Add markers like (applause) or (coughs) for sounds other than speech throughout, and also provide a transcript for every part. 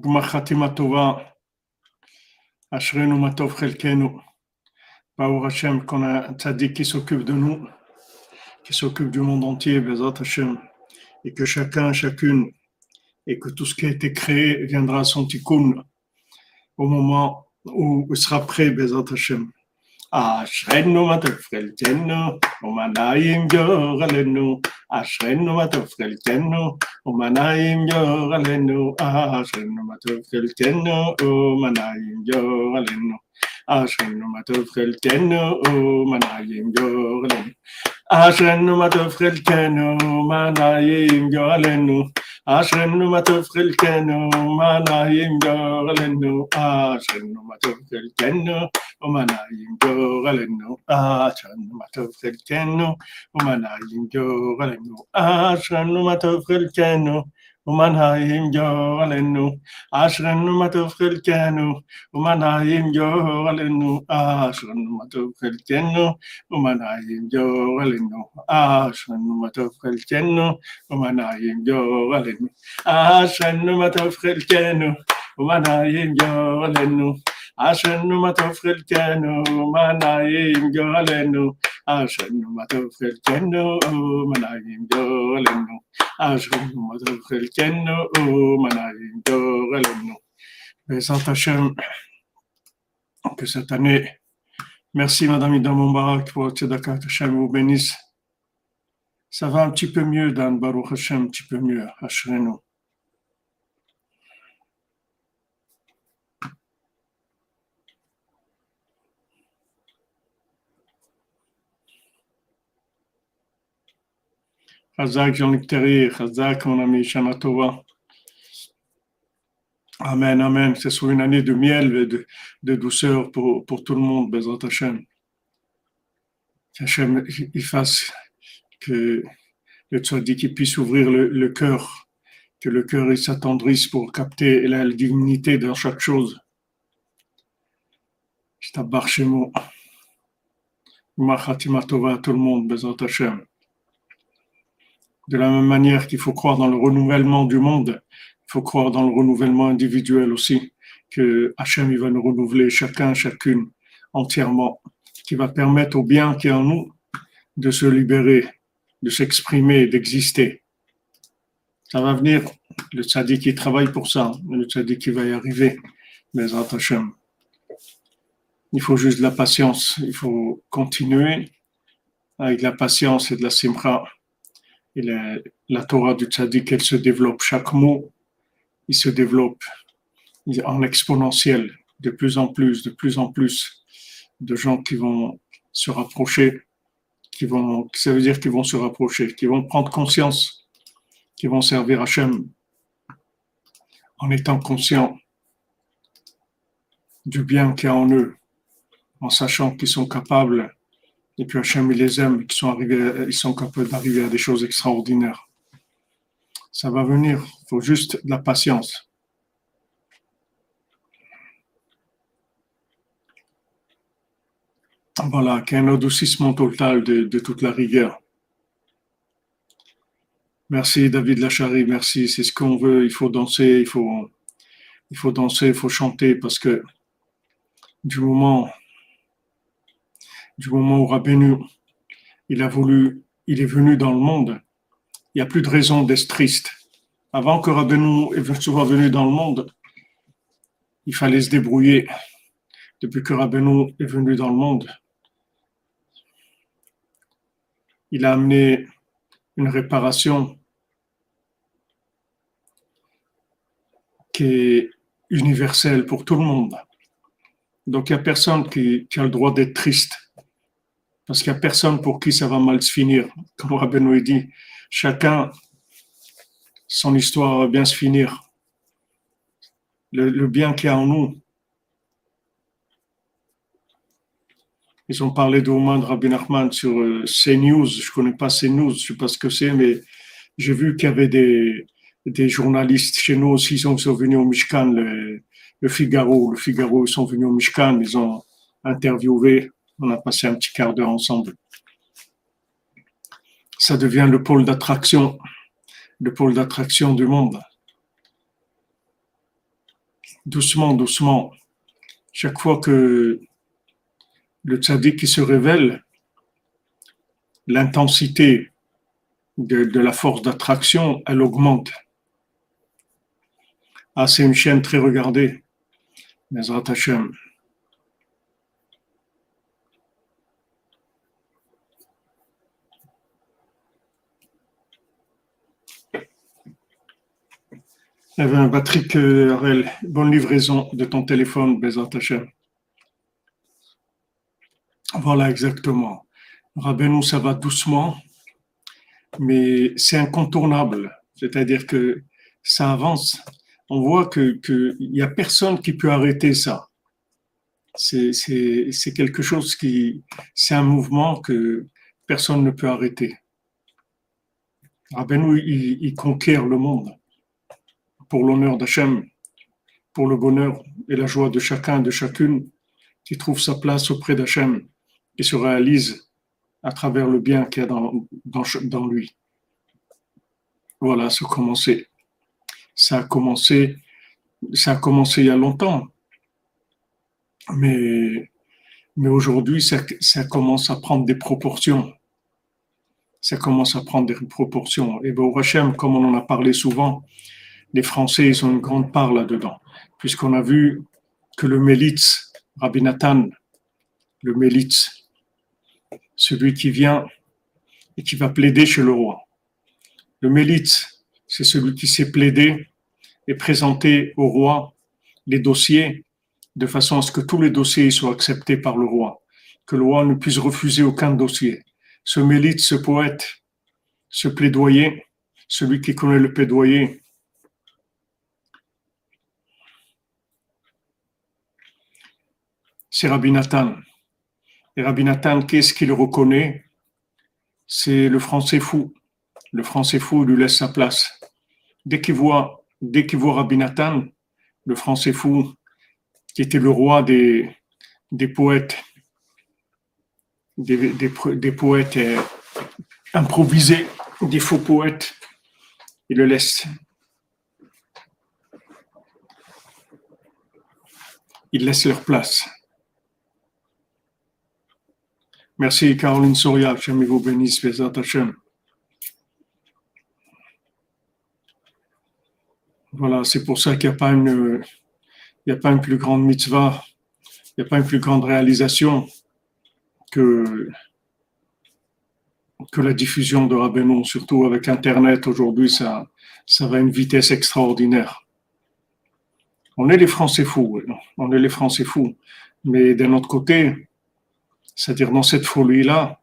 גמר חתימה טובה, אשרינו מה טוב חלקנו. Baou Hashem, qu'on a un tzaddik qui s'occupe de nous, qui s'occupe du monde entier, Bezat Hashem, et que chacun, chacune, et que tout ce qui a été créé viendra à son tikkun au moment où il sera prêt, Bezat Hashem. אשרנו מה טוב חלקנו, ומנעים יור עלינו, אשרנו מה טוב חלקנו, ומנעים יור עלינו, אשרנו מה טוב חלקנו, ומנעים יור עלינו. אשרנו מה טוב חלקנו, ומנעים יור עלינו. אשרנו מה טוב חלקנו, מנעים عشان ما تفخ الكنو ما لا يمجغل النو عشان ما تفخ الكنو وما لا يمجغل النو عشان ما تفخ الكنو وما لا يمجغل النو عشان ما تفخ الكنو יור עלינו. אשרנו מה טוב חלקנו, ומנעים יור עלינו. אשרנו מה טוב חלקנו, ומנעים יור עלינו. אשרנו מה טוב חלקנו, ומנעים יור עלינו. אשרנו מה טוב חלקנו, ומנעים יור עלינו. אשרנו מה טוב חלקנו, מנעים יור Ashanu Madhavil Jenu Manayim Dolenu. Ashanu Madhavil Jenu Manayim Dolenu. Bézant Hachem, que cette année, merci Madame Ida Moubarak pour Tzedaka Hachem vous bénisse. Ça va un petit peu mieux, Dan Baruch Hachem, un petit peu mieux, Ashrenu. Chazak Jean-Luc Chazak mon ami Shana Tova. Amen, Amen. C'est soit une année de miel et de, douceur pour, tout le monde, Bezrat Hashem. Qu'Hachem il fasse que le tzaddik puisse ouvrir le, le cœur, que le cœur s'attendrisse pour capter la, dignité dans chaque chose. Je. Machatima Tova à tout le monde, Bezrat Hashem. De la même manière qu'il faut croire dans le renouvellement du monde, il faut croire dans le renouvellement individuel aussi, que Hachem il va nous renouveler chacun, chacune entièrement, qui va permettre au bien qui est en nous de se libérer, de s'exprimer, d'exister. Ça va venir, le tzaddik qui travaille pour ça, le tzaddik qui va y arriver, mais Hachem. Il faut juste de la patience, il faut continuer avec de la patience et de la simcha. Et la, la Torah du tzaddik, elle se développe. Chaque mot, il se développe en exponentiel. De plus en plus, de plus en plus de gens qui vont se rapprocher, qui vont, ça veut dire qu'ils vont se rapprocher, qui vont prendre conscience, qui vont servir Hachem en étant conscients du bien qu'il y a en eux, en sachant qu'ils sont capables et puis Hachem, il les aime, ils sont, arrivés, ils sont capables d'arriver à des choses extraordinaires. Ça va venir, il faut juste de la patience. Voilà, qu'un adoucissement total de, de, toute la rigueur. Merci David Lachari, merci. C'est ce qu'on veut. Il faut danser, il faut, il faut danser, il faut chanter parce que du moment du moment où Rabbeinu, il a voulu, il est venu dans le monde, il n'y a plus de raison d'être triste. Avant que Rabbeinu soit venu dans le monde, il fallait se débrouiller. Depuis que Rabbeinu est venu dans le monde, il a amené une réparation qui est universelle pour tout le monde. Donc il n'y a personne qui, qui a le droit d'être triste. Parce qu'il n'y a personne pour qui ça va mal se finir. Comme Rabbeinu dit, chacun, son histoire va bien se finir. Le, bien qu'il y a en nous. Ils ont parlé de Oman de Rabbi Nachman sur euh, CNews. Je ne connais pas CNews, je ne sais pas ce que c'est, mais j'ai vu qu'il y avait des, journalistes chez nous aussi, ils sont, venus au Mishkan, le, le Figaro. Le Figaro, ils sont venus au Mishkan, ils ont interviewé on a passé un petit quart d'heure ensemble. Ça devient le pôle d'attraction, le pôle d'attraction du monde. doucement, doucement, chaque fois que le tzaddik se révèle, l'intensité de, la force d'attraction, elle augmente. Ah, c'est une chaîne très regardée. Mesrat Hashem. Eh Patrick Arel, bonne livraison de ton téléphone, Hashem. Voilà, exactement. Rabbeinu, ça va doucement, mais c'est incontournable. C'est-à-dire que ça avance. On voit qu'il n'y a personne qui peut arrêter ça. C'est quelque chose qui, c'est un mouvement que personne ne peut arrêter. Rabbeinu, il conquiert le monde pour l'honneur d'Hachem, pour le bonheur et la joie de chacun, de chacune qui trouve sa place auprès d'Hachem et se réalise à travers le bien qu'il y a dans, dans, lui. Voilà, a commencé. Ça a commencé, ça a commencé il y a longtemps. Mais, mais aujourd'hui, ça, commence à prendre des proportions. Ça commence à prendre des proportions. Et Hachem, comme on en a parlé souvent, les Français, ils ont une grande part là-dedans, puisqu'on a vu que le Mélitz, Rabbi Nathan, le Mélitz, celui qui vient et qui va plaider chez le roi. Le Mélitz, c'est celui qui sait plaider et présenter au roi les dossiers de façon à ce que tous les dossiers soient acceptés par le roi, que le roi ne puisse refuser aucun dossier. Ce Mélitz, ce poète, ce plaidoyer, celui qui connaît le plaidoyer, c'est Rabbi Nathan. Et Rabbi Nathan, qu'est-ce qu'il reconnaît? C'est le français fou. Le français fou lui laisse sa place. Dès qu'il voit, dès Nathan, le français fou, qui était le roi des, poètes, des, des, poètes euh, improvisés, des faux poètes, il le laisse. Il laisse leur place. Merci Caroline Soria, Hachem vous bénisse, Bezat Hachem. Voilà, c'est pour ça qu'il n'y a pas une, a pas une plus grande mitzvah, il n'y a pas une plus grande réalisation que, que la diffusion de Rabbeinu, surtout avec Internet aujourd'hui, ça, ça va à une vitesse extraordinaire. On est les Français fous, on est les Français fous. Mais d'un autre côté, c'est-à-dire dans cette folie-là,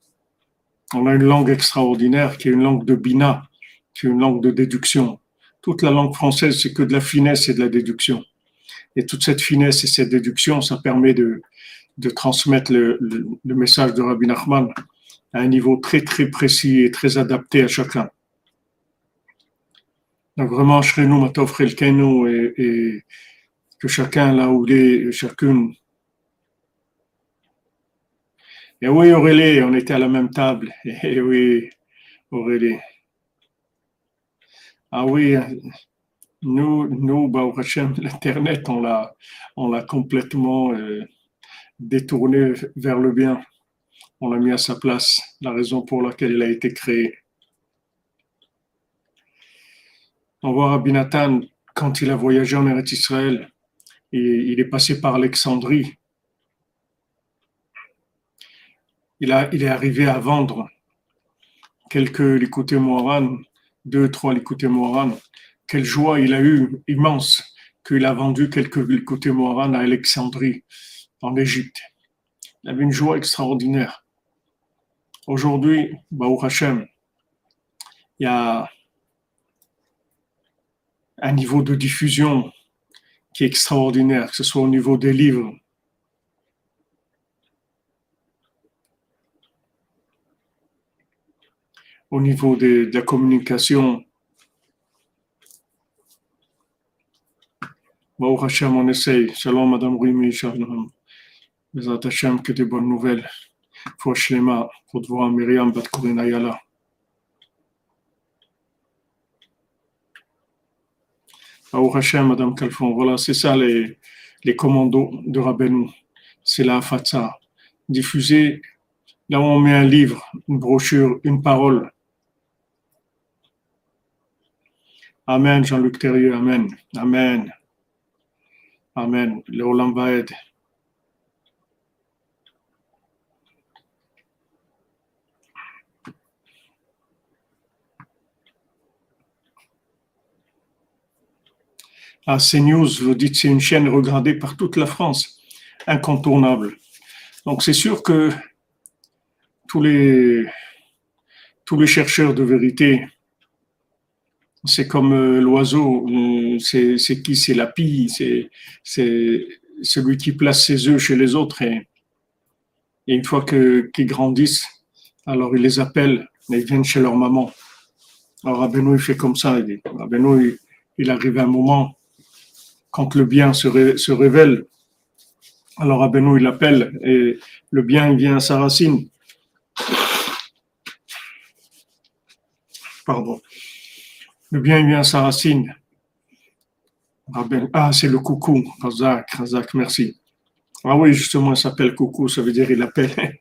on a une langue extraordinaire qui est une langue de bina, qui est une langue de déduction. Toute la langue française, c'est que de la finesse et de la déduction. Et toute cette finesse et cette déduction, ça permet de, transmettre le, message de Rabbi Nachman à un niveau très très précis et très adapté à chacun. Donc vraiment, Shrenu Matov et, et que chacun là où il est, chacune et oui, Aurélie, on était à la même table. (laughs) Et oui, Aurélie. Ah oui, nous, nous, bah, (laughs) l'Internet, on l'a, on l'a complètement euh, détourné vers le bien. On l'a mis à sa place, la raison pour laquelle il a été créé. On voit Rabbi Nathan, quand il a voyagé en Eretz Israël, et il est passé par Alexandrie, il, est arrivé à vendre quelques Likuté Moharan, deux, trois Likuté Moharan. Quelle joie il a eu, immense, qu'il a vendu quelques Likuté Moharan à Alexandrie, en Égypte. Il avait une joie extraordinaire. Aujourd'hui, Baou Hashem, il y a un niveau de diffusion qui est extraordinaire, que ce soit au niveau des livres, au niveau de, la communication. Baruch Hashem, on essaye. Shalom, Madame Rumi, Shalom. Bezat Hashem, que des bonnes nouvelles. Faut Shlema, pour voir Myriam Bat Au Hashem, Madame Calfon. Voilà, c'est ça les, les commandos de Rabbeinu. C'est la fatsa. Diffuser là où on met un livre, une brochure, une parole. Amen, Jean-Luc Terrier, Amen. Amen. Amen. Le Olam va aider. à CNews, vous dites c'est une chaîne regardée par toute la France, incontournable. Donc c'est sûr que tous les, tous les chercheurs de vérité, c'est comme euh, l'oiseau, euh, c'est qui? C'est la pie, c'est celui qui place ses œufs chez les autres. Et, une fois qu'ils grandissent, alors ils les appellent, mais ils viennent chez leur maman. Alors Abeno, il fait comme ça. Il, il, il arrive un moment quand le bien se, révèle, alors Abenou il appelle et le bien il vient à sa racine. Pardon. Le bien vient à sa racine. Ah, c'est le coucou. Razak, Razak, merci. Ah oui, justement, il s'appelle coucou, ça veut dire il appelle. (laughs)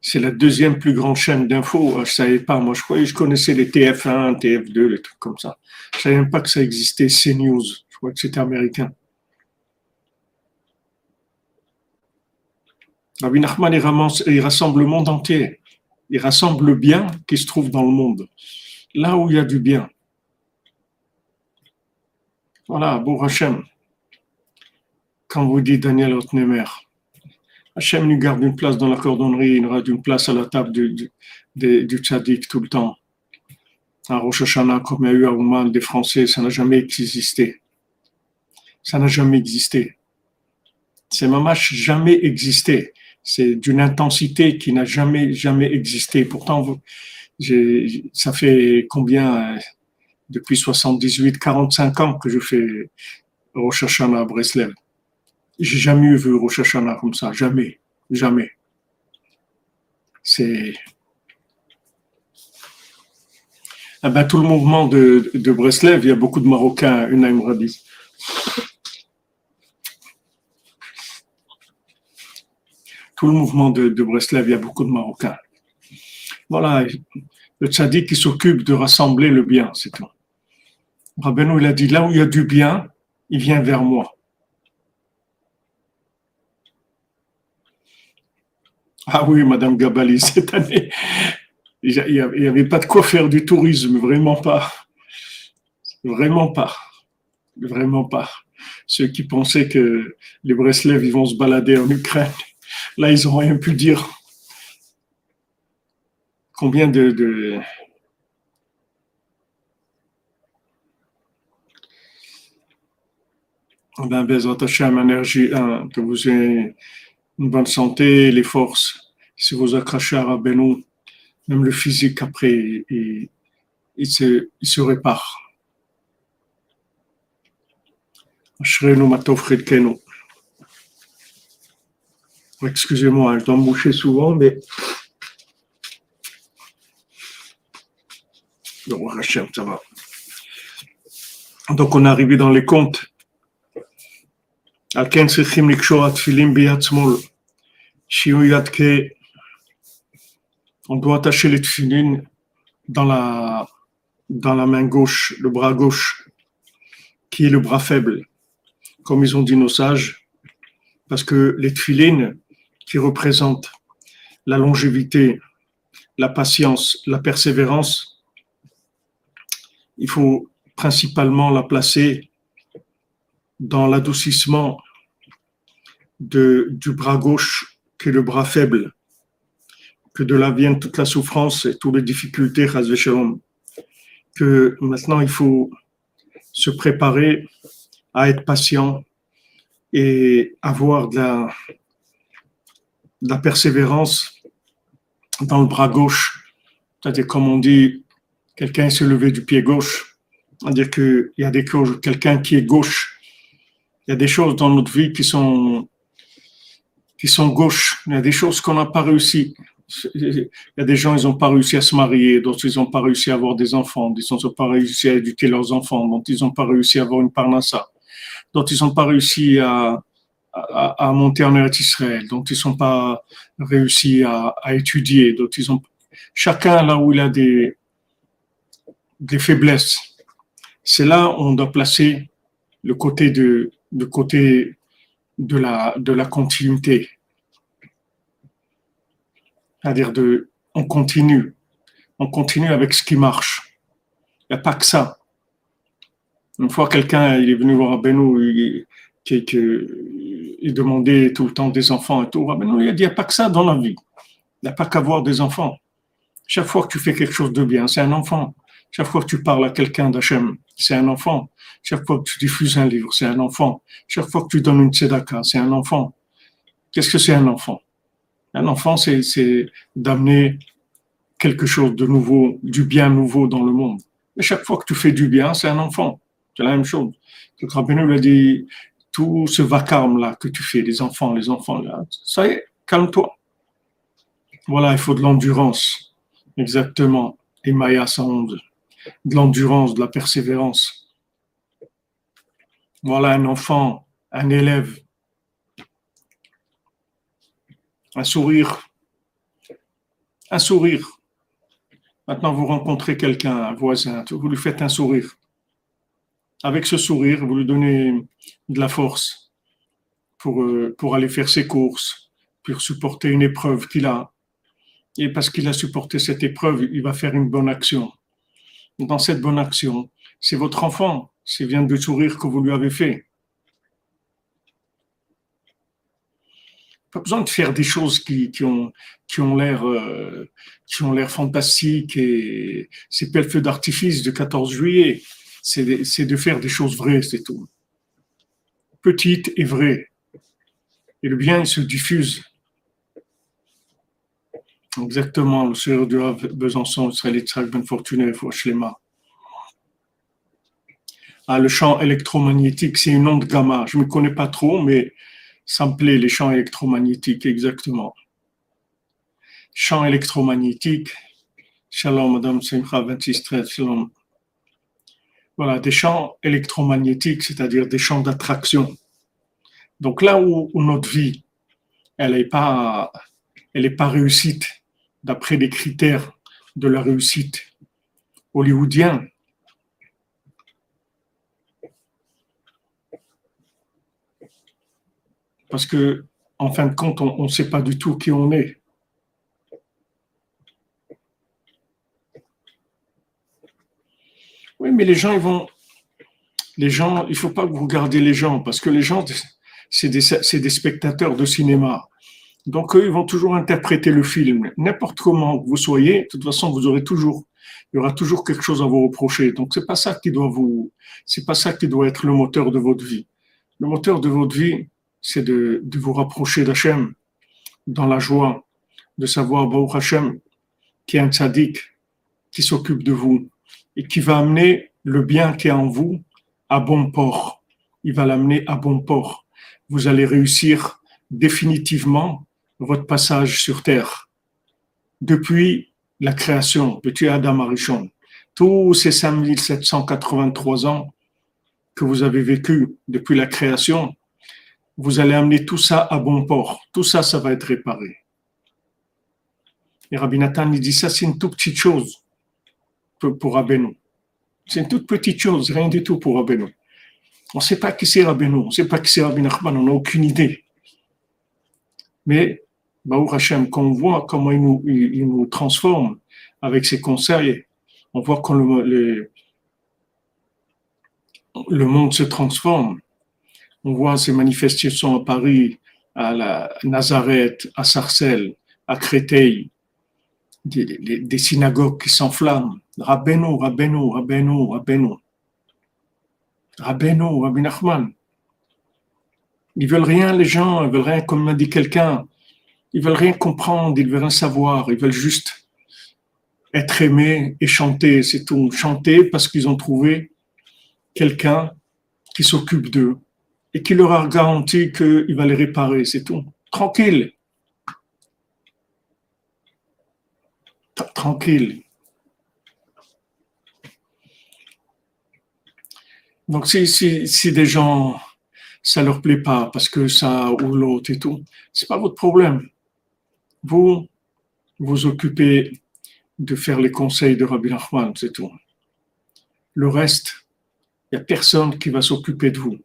c'est la deuxième plus grande chaîne d'infos. Je ne savais pas, moi je croyais, je connaissais les TF1, TF2, les trucs comme ça. Je ne savais même pas que ça existait, CNews. Je crois que c'était américain. Rabbi Nachman, il, rassemble le monde entier. Il rassemble le bien qui se trouve dans le monde. Là où il y a du bien. Voilà, Beau Hachem. Quand vous dites Daniel Otnemer, Hachem nous garde une place dans la cordonnerie, il nous garde une place à la table du, du, tout le temps. À Rosh Hashanah, comme il y a eu à Ouman des Français, ça n'a jamais existé. Ça n'a jamais existé. C'est mamash jamais existé. C'est d'une intensité qui n'a jamais, jamais existé. Pourtant, ça fait combien, depuis 78, 45 ans que je fais Rosh Hashanah à Breslev. J'ai jamais vu Rosh comme ça, jamais, jamais. C'est. Ah ben, tout le mouvement de, de Breslev, il y a beaucoup de Marocains, une Rabi. Tout le mouvement de, de, Breslev, il y a beaucoup de Marocains. Voilà, le tzaddik qui s'occupe de rassembler le bien, c'est tout. Rabbeinu, il a dit, là où il y a du bien, il vient vers moi. Ah oui, Madame Gabali, (laughs) cette année, il n'y avait pas de quoi faire du tourisme, vraiment pas. Vraiment pas. Vraiment pas. Ceux qui pensaient que les Breslev ils vont se balader en Ukraine, là, ils n'ont rien pu dire. Combien de, de... Ben, Bezrat Hashem, énergie, hein, que vous ayez une bonne santé, les forces. Si vous accrochez à Rabbeinu, même le physique après, il, il, se, il se répare. Excusez-moi, je dois me moucher souvent, mais. Donc, on est arrivé dans les comptes. On doit attacher les tefillin dans la, dans la main gauche, le bras gauche, qui est le bras faible, comme ils ont dit nos sages, parce que les tefillin qui représentent la longévité, la patience, la persévérance, il faut principalement la placer dans l'adoucissement du bras gauche que le bras faible, que de là vienne toute la souffrance et toutes les difficultés, que maintenant il faut se préparer à être patient et avoir de la, la persévérance dans le bras gauche. C'est-à-dire, comme on dit, quelqu'un s'est levé du pied gauche. C'est-à-dire qu'il y a des choses, quelqu'un qui est gauche, il y a des choses dans notre vie qui sont qui sont gauches. Il y a des choses qu'on n'a pas réussi. il y a des gens, ils n'ont pas réussi à se marier, d'autres, ils n'ont pas réussi à avoir des enfants, d'autres, ils n'ont pas réussi à éduquer leurs enfants, d'autres, ils n'ont pas réussi à avoir une parnassa, d'autres, ils n'ont pas réussi à, à, monter en Eretz Israël, donc ils n'ont pas réussi à, étudier, d'autres, ils ont. Chacun là où il a des, des faiblesses, c'est là où on doit placer le côté de, le côté de la, de la continuité. C'est-à-dire on continue, on continue avec ce qui marche. Il n'y a pas que ça. Une fois, quelqu'un, est venu voir Benou, il, il, demandait tout le temps des enfants et tout. Benou, il a dit, il n'y a pas que ça dans la vie. Il n'y a pas qu'avoir des enfants. Chaque fois que tu fais quelque chose de bien, c'est un enfant. Chaque fois que tu parles à quelqu'un d'Hachem, c'est un enfant. Chaque fois que tu diffuses un livre, c'est un enfant. Chaque fois que tu donnes une tzedaka, c'est un enfant. Qu'est-ce que c'est un enfant? Un enfant, c'est d'amener quelque chose de nouveau, du bien nouveau dans le monde. Et chaque fois que tu fais du bien, c'est un enfant. C'est la même chose. Le Rabbeinu a dit, tout ce vacarme-là que tu fais, les enfants, les enfants, là, ça y est, calme-toi. Voilà, il faut de l'endurance. Exactement. Et Maya 111 de l'endurance, de la persévérance. Voilà un enfant, un élève, un sourire, un sourire. Maintenant, vous rencontrez quelqu'un, un voisin, vous lui faites un sourire. Avec ce sourire, vous lui donnez de la force pour, euh, pour aller faire ses courses, pour supporter une épreuve qu'il a. Et parce qu'il a supporté cette épreuve, il va faire une bonne action dans cette bonne action. C'est votre enfant, c'est bien de sourire que vous lui avez fait. Pas besoin de faire des choses qui, qui ont, qui ont l'air euh, qui ont l'air fantastiques et c'est pas le feu d'artifice du 14 juillet. C'est de, de faire des choses vraies, c'est tout. Petites et vraies. Et le bien, il se diffuse. Exactement, le sœur de Besançon, Israël Ben Fortuné, Shlema. Ah, le champ électromagnétique, c'est une onde gamma. Je ne me connais pas trop, mais ça me plaît, les champs électromagnétiques, exactement. Champ électromagnétique. Shalom, Madame Simcha, 2613, shalom. Voilà, des champs électromagnétiques, c'est-à-dire des champs d'attraction. Donc là où, notre vie, elle n'est pas, elle pas réussite, d'après les critères de la réussite hollywoodienne. Parce que, en fin de compte, on ne sait pas du tout qui on est. Oui, mais les gens, ils vont. Les gens, il ne faut pas que vous regardiez les gens, parce que les gens, c'est des, des spectateurs de cinéma. Donc, eux, ils vont toujours interpréter le film. N'importe comment vous soyez, de toute façon, vous aurez toujours, il y aura toujours quelque chose à vous reprocher. Donc, c'est pas vous, pas ça qui doit être le moteur de votre vie. Le moteur de votre vie, c'est de, de, vous rapprocher d'Hachem dans la joie, de savoir, Baruch Hachem, qui est un tzaddik, qui s'occupe de vous et qui va amener le bien qui est en vous à bon port. Il va l'amener à bon port. Vous allez réussir définitivement votre passage sur terre. Depuis la création, petit Adam Arishon, tous ces 5783 ans que vous avez vécu depuis la création, vous allez amener tout ça à bon port. Tout ça, ça va être réparé. Et Rabbi Nathan, il dit ça, c'est une toute petite chose pour, pour C'est une toute petite chose, rien du tout pour Rabbeinu. On ne sait pas qui c'est Rabbeinu, on ne sait pas qui c'est Rabbi Nachman, on n'a aucune idée. Mais Baruch Hashem, quand on voit comment il nous, il, nous transforme avec ses conseils, on voit quand le, le, monde se transforme. On voit ces manifestations à Paris, à la Nazareth, à Sarcelles, à Créteil, des, synagogues qui s'enflamment. Rabbeinu, Rabbeinu, Rabbeinu, Rabbeinu. Rabbeinu, Rabbi Nachman. Ils veulent rien, les gens, ils veulent rien, comme m'a dit quelqu'un. Ils veulent rien comprendre, ils veulent rien savoir, ils veulent juste être aimés et chanter, c'est tout. Chanter parce qu'ils ont trouvé quelqu'un qui s'occupe d'eux et qui leur a garanti qu'il va les réparer, c'est tout. Tranquille. tranquille. Donc, si, si, si des gens, ça leur plaît pas parce que ça ou l'autre et tout, c'est pas votre problème. Vous, vous occupez de faire les conseils de Rabbi Nachman, c'est tout. Le reste, il n'y a personne qui va s'occuper de vous.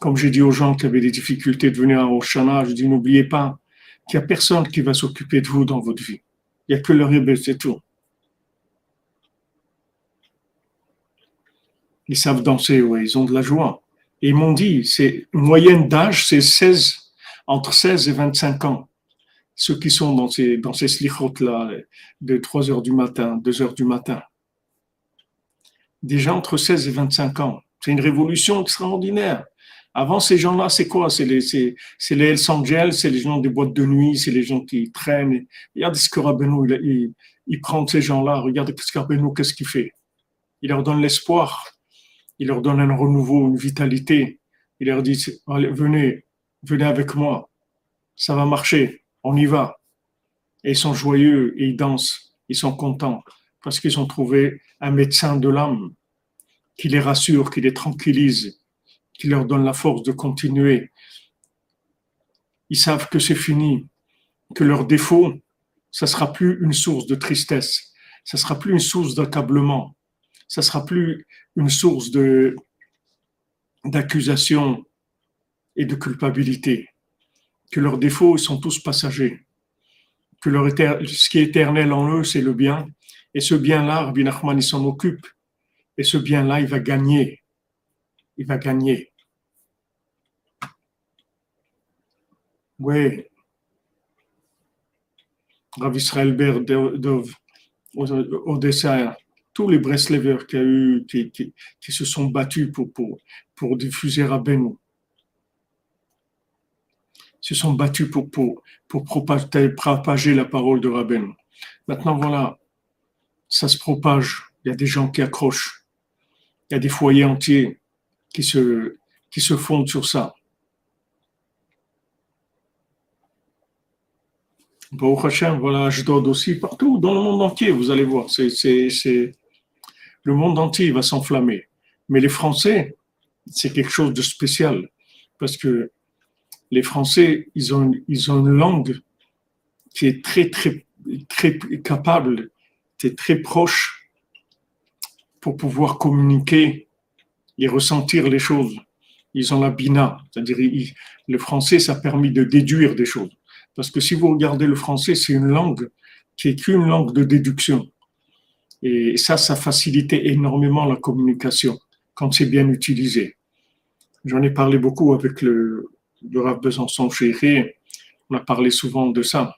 Comme j'ai dit aux gens qui avaient des difficultés de venir à Oshana, je dis n'oubliez pas qu'il n'y a personne qui va s'occuper de vous dans votre vie. Il n'y a que le Rebbe, c'est tout. Ils savent danser, oui, ils ont de la joie. Et ils m'ont dit, c'est moyenne d'âge, c'est 16, entre 16 et 25 ans. Ceux qui sont dans ces, dans ces slichot-là, de 3 heures du matin, 2 heures du matin. Déjà entre 16 et 25 ans. C'est une révolution extraordinaire. Avant, ces gens-là, c'est quoi? C'est les, c'est, les Hells Angels, c'est les gens des boîtes de nuit, c'est les gens qui traînent. Regardez ce que Rabbeinu, il, il, prend ces gens-là, regardez ce que qu'est-ce qu'il fait? Il leur donne l'espoir, il leur donne un renouveau, une vitalité. Il leur dit, venez, venez avec moi, ça va marcher, on y va. Et ils sont joyeux et ils dansent, ils sont contents parce qu'ils ont trouvé un médecin de l'âme qui les rassure, qui les tranquillise, qui leur donne la force de continuer. Ils savent que c'est fini, que leur défaut, ça sera plus une source de tristesse, ça sera plus une source d'accablement, ça sera plus une source de d'accusation et de culpabilité, que leurs défauts sont tous passagers, que leur ce qui est éternel en eux, c'est le bien, et ce bien-là, Rabbi Nachman, il s'en occupe, et ce bien-là, il va gagner, il va gagner. Oui. Rav Israël Berdov, Odessa, tous les Breslevers qui, eu, qui, se sont battus pour, pour, pour diffuser Rabbeinu, se sont battus pour, pour, pour propager, la parole de Rabbeinu. Maintenant, voilà, ça se propage, il y a des gens qui accrochent, il y a des foyers entiers qui se, qui se fondent sur ça. Bon, Hachem, voilà, je dois aussi partout, dans le monde entier, vous allez voir. C'est... Le monde entier va s'enflammer. Mais les Français, c'est quelque chose de spécial. Parce que les Français, ils ont, ils ont une langue qui est très, très, très capable, qui est très proche pour pouvoir communiquer et ressentir les choses. Ils ont la bina, c'est-à-dire le français, ça a permis de déduire des choses. Parce que si vous regardez le français, c'est une langue qui est qu'une langue de déduction. Et ça, ça facilitait énormément la communication quand c'est bien utilisé. J'en ai parlé beaucoup avec le, le Rav Besançon Chéri. On a parlé souvent de ça.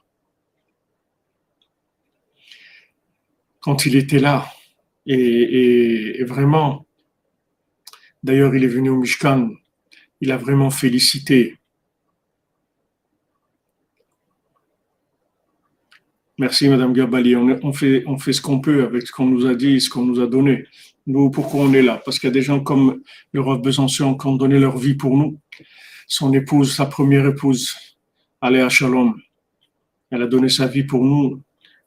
Quand il était là, et, et vraiment, d'ailleurs, il est venu au Mishkan, il a vraiment félicité Merci, Madame Gabali. On, fait, ce qu'on peut avec ce qu'on nous a dit, ce qu'on nous a donné. Nous, pourquoi on est là? Parce qu'il y a des gens comme le Rav Besançon qui ont donné leur vie pour nous. Son épouse, sa première épouse, Aléa Shalom, elle a donné sa vie pour nous.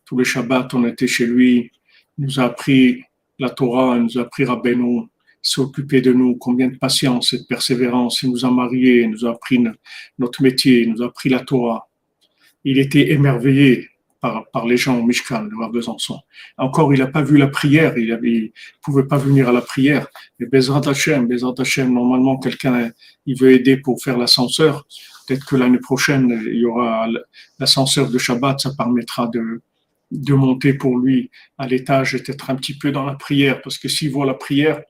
Tous les Shabbats, on était chez lui. Il nous a appris la Torah, il nous a appris Rabbeinu, s'est occupé de nous. Combien de patience et de persévérance. Il nous a mariés, il nous a appris notre métier, il nous a appris la Torah. Il était émerveillé par, les gens au Mishkan, de Besançon. Encore, il n'a pas vu la prière, il ne pouvait pas venir à la prière. Mais Bezrat Hashem, Bezrat Hashem, normalement, quelqu'un, il veut aider pour faire l'ascenseur. Peut-être que l'année prochaine, il y aura l'ascenseur de Shabbat, ça permettra de, de monter pour lui à l'étage et d'être un petit peu dans la prière, parce que s'il voit la prière,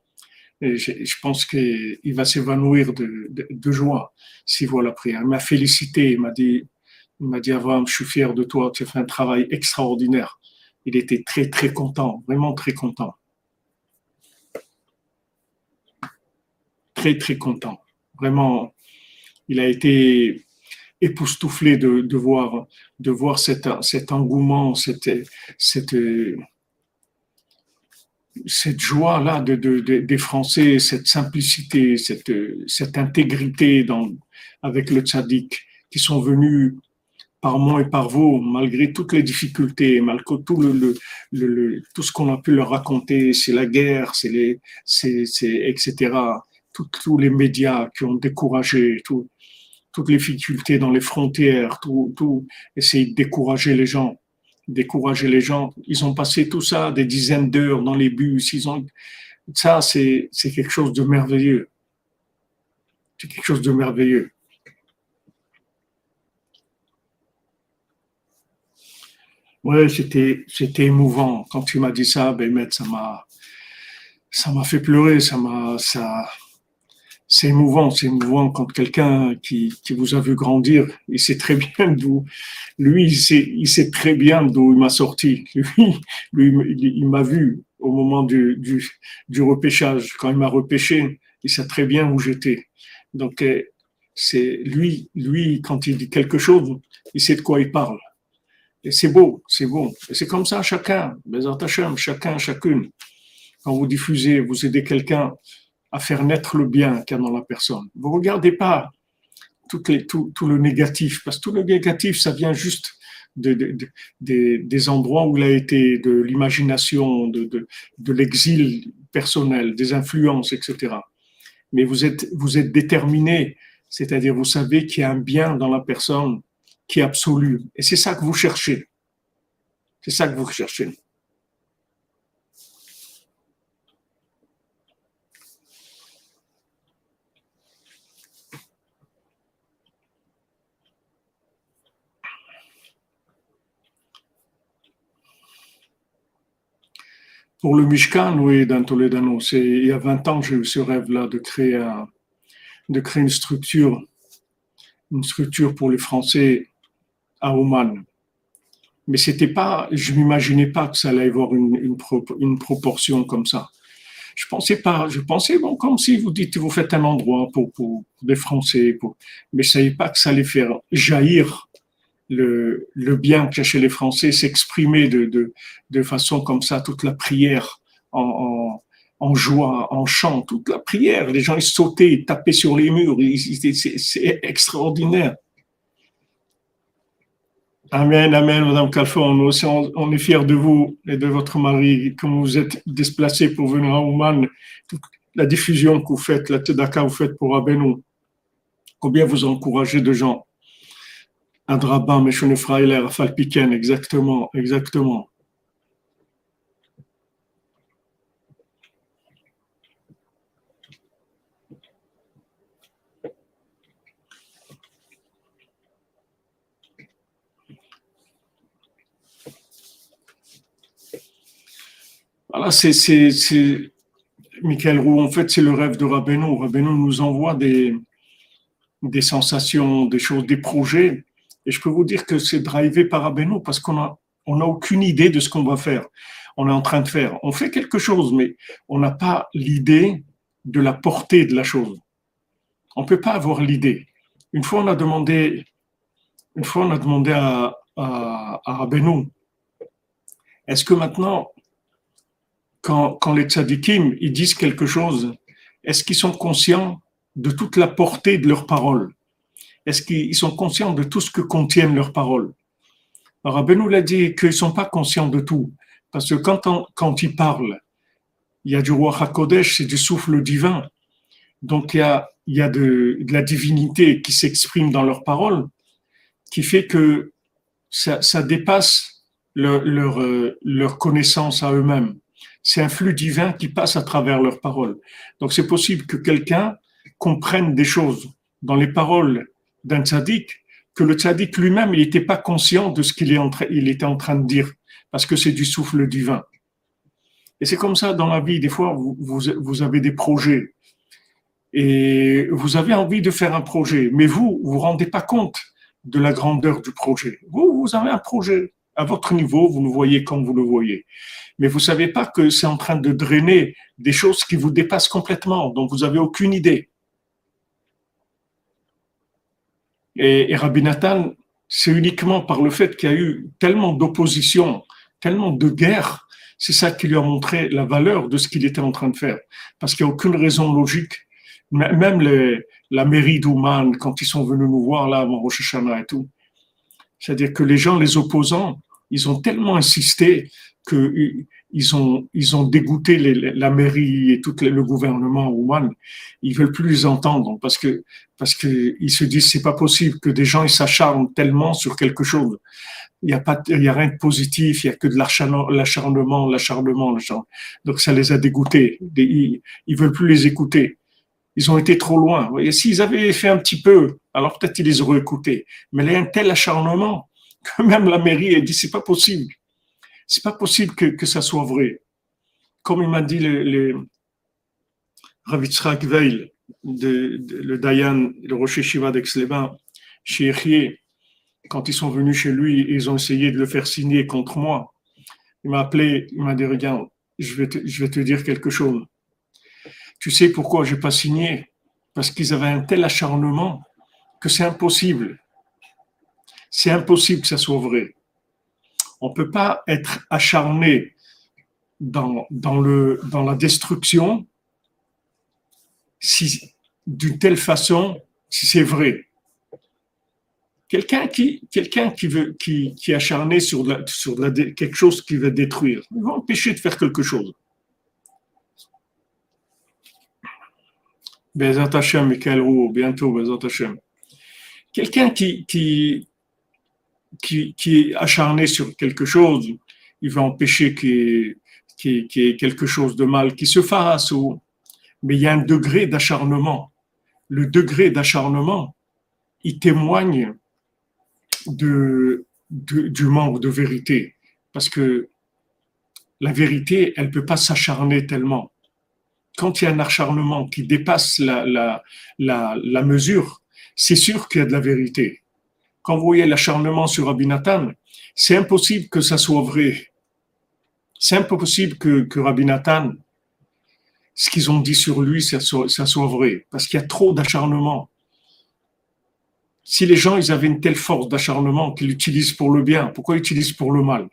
je, pense qu'il va s'évanouir de, de, de, joie s'il voit la prière. Il m'a félicité, il m'a dit, il m'a dit Abraham, je suis fier de toi, tu as fait un travail extraordinaire. Il était très très content, vraiment très content. Très très content. Vraiment, il a été époustouflé de, voir, de voir cet, cet engouement, cette, cette, cette joie-là de, des Français, cette simplicité, cette, cette intégrité avec le tzaddik, qui sont venus par moi et par vous, malgré toutes les difficultés, malgré tout, le, le, tout ce qu'on a pu leur raconter, c'est la guerre, c'est les, c'est, etc. tous les médias qui ont découragé, tout, toutes les difficultés dans les frontières, tout, tout, essayer de décourager les gens, décourager les gens. Ils ont passé tout ça, des dizaines d'heures dans les bus. Ils ont, ça, c'est, c'est quelque chose de merveilleux. C'est quelque chose de merveilleux. Ouais, c'était, c'était émouvant. Quand tu m'as dit ça, ben, ça m'a, ça m'a fait pleurer, ça m'a, ça, c'est émouvant, c'est émouvant quand quelqu'un qui, qui vous a vu grandir, il sait très bien d'où, lui, il sait, il sait très bien d'où il m'a sorti. Lui, lui, il m'a vu au moment du, du, du repêchage. Quand il m'a repêché, il sait très bien où j'étais. Donc, euh, c'est lui, lui, quand il dit quelque chose, il sait de quoi il parle. Et c'est beau, c'est beau. Et c'est comme ça chacun, chacun, chacune. Quand vous diffusez, vous aidez quelqu'un à faire naître le bien qu'il y a dans la personne. Vous regardez pas tout, le négatif, parce que tout le négatif, ça vient juste de, de, de, des endroits où il a été, de l'imagination, de, l'exil personnel, des influences, etc. Mais vous êtes déterminé, c'est-à-dire vous savez qu'il y a un bien dans la personne qui est absolu. Et c'est ça que vous cherchez. C'est ça que vous cherchez. Pour le Mishkan, oui, dans Toledano, c'est, il y a 20 ans, j'ai eu ce rêve-là de créer, de créer une structure, une structure pour les Français à Oman. Mais c'était pas, je m'imaginais pas que ça allait avoir une, une, proportion comme ça. Je pensais pas, je pensais, bon, comme si vous dites, vous faites un endroit pour, pour, des Français, mais je savais pas que ça allait faire jaillir le, le bien chez les Français, s'exprimer de, de, de façon comme ça, toute la prière en, en, en joie, en chant, toute la prière. Les gens, ils sautaient, ils tapaient sur les murs, c'est extraordinaire. Amen, amen, Madame Calfon. Nous on, est fiers de vous et de votre mari, comme vous êtes déplacé pour venir à Ouman, la diffusion que vous faites, la tzedaka que vous faites pour Abenou. Combien vous encouragez de gens. Adraba, Meshone Freiler, Falpiken, exactement, exactement. Voilà, c'est, Michael Roux, en fait, c'est le rêve de Rabbeinu. Rabbeinu nous envoie des, des sensations, des choses, des projets. Et je peux vous dire que c'est drivé par Rabbeinu parce qu'on on n'a aucune idée de ce qu'on va faire. On est en train de faire. On fait quelque chose, mais on n'a pas l'idée de la portée de la chose. On peut pas avoir l'idée. Une fois, on a demandé, une fois, on a demandé à, à, est-ce que maintenant, quand, quand les tzadikim ils disent quelque chose, est-ce qu'ils sont conscients de toute la portée de leurs paroles? Est-ce qu'ils sont conscients de tout ce que contiennent leurs paroles? Alors Abenou l'a dit qu'ils ne sont pas conscients de tout, parce que quand, quand ils parlent, il y a du roi HaKodesh, c'est du souffle divin. Donc il y a, il y a de, de la divinité qui s'exprime dans leurs paroles, qui fait que ça, ça dépasse leur, leur, leur connaissance à eux-mêmes c'est un flux divin qui passe à travers leurs paroles. Donc c'est possible que quelqu'un comprenne des choses dans les paroles d'un tzaddik que le tzaddik lui-même, il n'était pas conscient de ce qu'il il était en train de dire, parce que c'est du souffle divin. Et c'est comme ça dans la vie, des fois, vous, vous, avez des projets et vous avez envie de faire un projet, mais vous, vous vous rendez pas compte de la grandeur du projet. Vous, vous avez un projet à votre niveau, vous le voyez comme vous le voyez mais vous savez pas que c'est en train de drainer des choses qui vous dépassent complètement, dont vous avez aucune idée. Et, et Rabbi Nathan, c'est uniquement par le fait qu'il y a eu tellement d'opposition, tellement de guerre, c'est ça qui lui a montré la valeur de ce qu'il était en train de faire. Parce qu'il n'y a aucune raison logique. Même la mairie d'Ouman, quand ils sont venus nous voir là avant Rosh Hashanah et tout, C'est-à-dire que les gens, les opposants, ils ont tellement insisté qu'ils ont, ils ont dégoûté la mairie et tout le gouvernement roumain. Ils veulent plus les entendre parce que parce que ils se disent c'est pas possible que des gens ils s'acharnent tellement sur quelque chose. Il n'y a pas, il y a rien de positif, il y a que de l'acharnement, l'acharnement, l'acharnement. Donc ça les a dégoûtés. Ils, ils veulent plus les écouter. Ils ont été trop loin. S'ils avaient fait un petit peu, alors peut-être ils les auraient écoutés. Mais il y a un tel acharnement que même la mairie a dit c'est pas possible. C'est pas possible que, que ça soit vrai. Comme il m'a dit le, le Ravitzrak Veil, le Dayan, le Rocher Shiva d'Aix-les-Bains, chez quand ils sont venus chez lui, ils ont essayé de le faire signer contre moi. Il m'a appelé, il m'a dit, regarde, je vais, je vais te dire quelque chose. Tu sais pourquoi je n'ai pas signé? Parce qu'ils avaient un tel acharnement que c'est impossible. C'est impossible que ça soit vrai. On ne peut pas être acharné dans, dans, le, dans la destruction si, d'une telle façon si c'est vrai. Quelqu'un qui, quelqu'un qui veut, qui, qui est acharné sur, la, sur la, quelque chose qui veut détruire, il va empêcher de faire quelque chose. Bezat Hashem, Michael Roux, bientôt, Bezat Hashem. Quelqu'un qui, qui, qui, qui, est acharné sur quelque chose, il va empêcher qu'il y, ait quelque chose de mal qui se fasse, mais il y a un degré d'acharnement. Le degré d'acharnement, il témoigne de, du manque de vérité. Parce que la vérité, elle ne peut pas s'acharner tellement. Quand il y a un acharnement qui dépasse la, la, la, la mesure, c'est sûr qu'il y a de la vérité. Quand vous voyez l'acharnement sur Abinatan, c'est impossible que ça soit vrai. C'est impossible que, que Rabbi ce qu'ils ont dit sur lui, ça soit, vrai. Parce qu'il y a trop d'acharnement. Si les gens ils avaient une telle force d'acharnement qu'ils l'utilisent pour le bien, pourquoi ils l'utilisent pour le mal?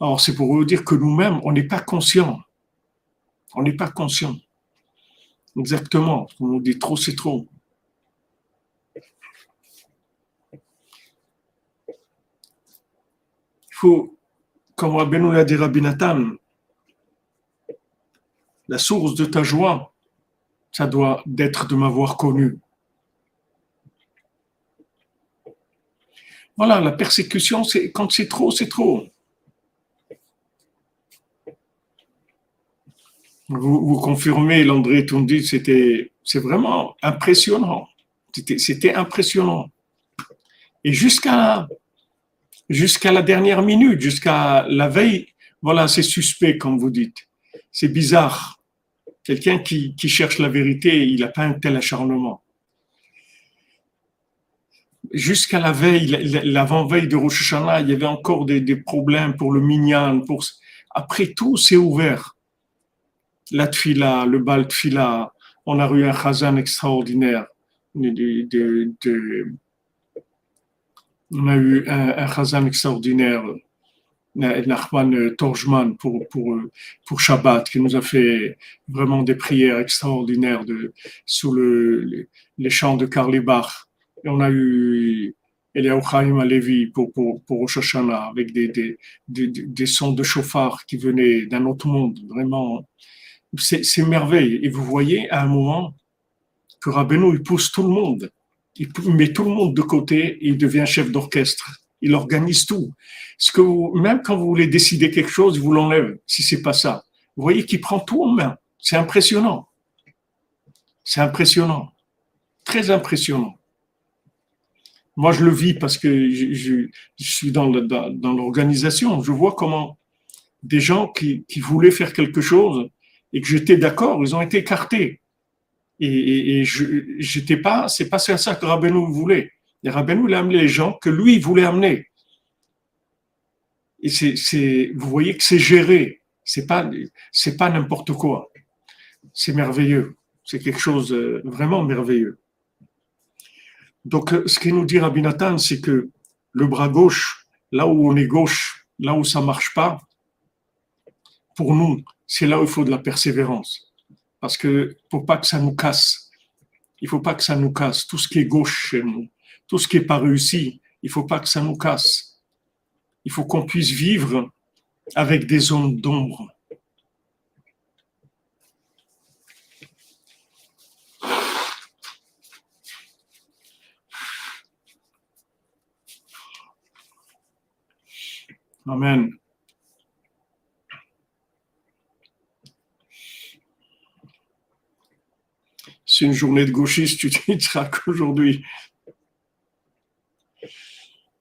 Alors c'est pour vous dire que nous-mêmes, on n'est pas conscient. On n'est pas conscient. Exactement. On nous dit trop, c'est trop. Faut, comme Rabbeinu l'a dit Rabbi Nathan, la source de ta joie, ça doit d'être de m'avoir connu. Voilà, la persécution, quand c'est trop, c'est trop. Vous, vous confirmez, l'André Tondi, c'était, vraiment impressionnant. C'était, c'était impressionnant. Et jusqu'à, jusqu'à la dernière minute, jusqu'à la veille, voilà, c'est suspect, comme vous dites. C'est bizarre. Quelqu'un qui, cherche la vérité, il n'a pas un tel acharnement. Jusqu'à la veille, l'avant-veille de Rosh Hashanah, il y avait encore des, problèmes pour le minyan. Après tout, c'est ouvert. La tfila, le bal tfila, on a eu un chazan extraordinaire. On a eu un, un chazan extraordinaire Nachman Torjman pour, pour, pour Shabbat, qui nous a fait vraiment des prières extraordinaires de, sous le, les, chants de Karli Bach. Et on a eu Eliaou Chaim Alevi pour, pour, pour Rosh avec des, des, des, des sons de chauffard qui venaient d'un autre monde. Vraiment, c'est merveille. Et vous voyez à un moment que Rabbeinu, il pousse tout le monde. Il met tout le monde de côté et il devient chef d'orchestre il organise tout. Ce que vous, même quand vous voulez décider quelque chose, il vous l'enlève si c'est pas ça. Vous voyez qu'il prend tout en main. C'est impressionnant. C'est impressionnant. Très impressionnant. Moi, je le vis parce que je, suis dans, l'organisation. Je vois comment des gens qui, voulaient faire quelque chose et que j'étais d'accord, ils ont été écartés. Et, et, je j'étais pas, c'est pas ça que Rabbeinu voulait. Et Rabbeinu, il a amené les gens que lui, voulait amener. Et c'est, vous voyez que c'est géré. C'est pas, c'est pas n'importe quoi. C'est merveilleux. C'est quelque chose euh, vraiment merveilleux. Donc, euh, ce qu'il nous dit Rabbi Nathan, c'est que le bras gauche, là où on est gauche, là où ça marche pas, pour nous, c'est là où il faut de la persévérance. Parce que pour pas que ça nous casse, il faut pas que ça nous casse tout ce qui est gauche chez nous tout ce qui n'est pas réussi, il faut pas que ça nous casse. Il faut qu'on puisse vivre avec des zones d'ombre. Amen. C'est une journée de gauchiste, tu te diras qu'aujourd'hui,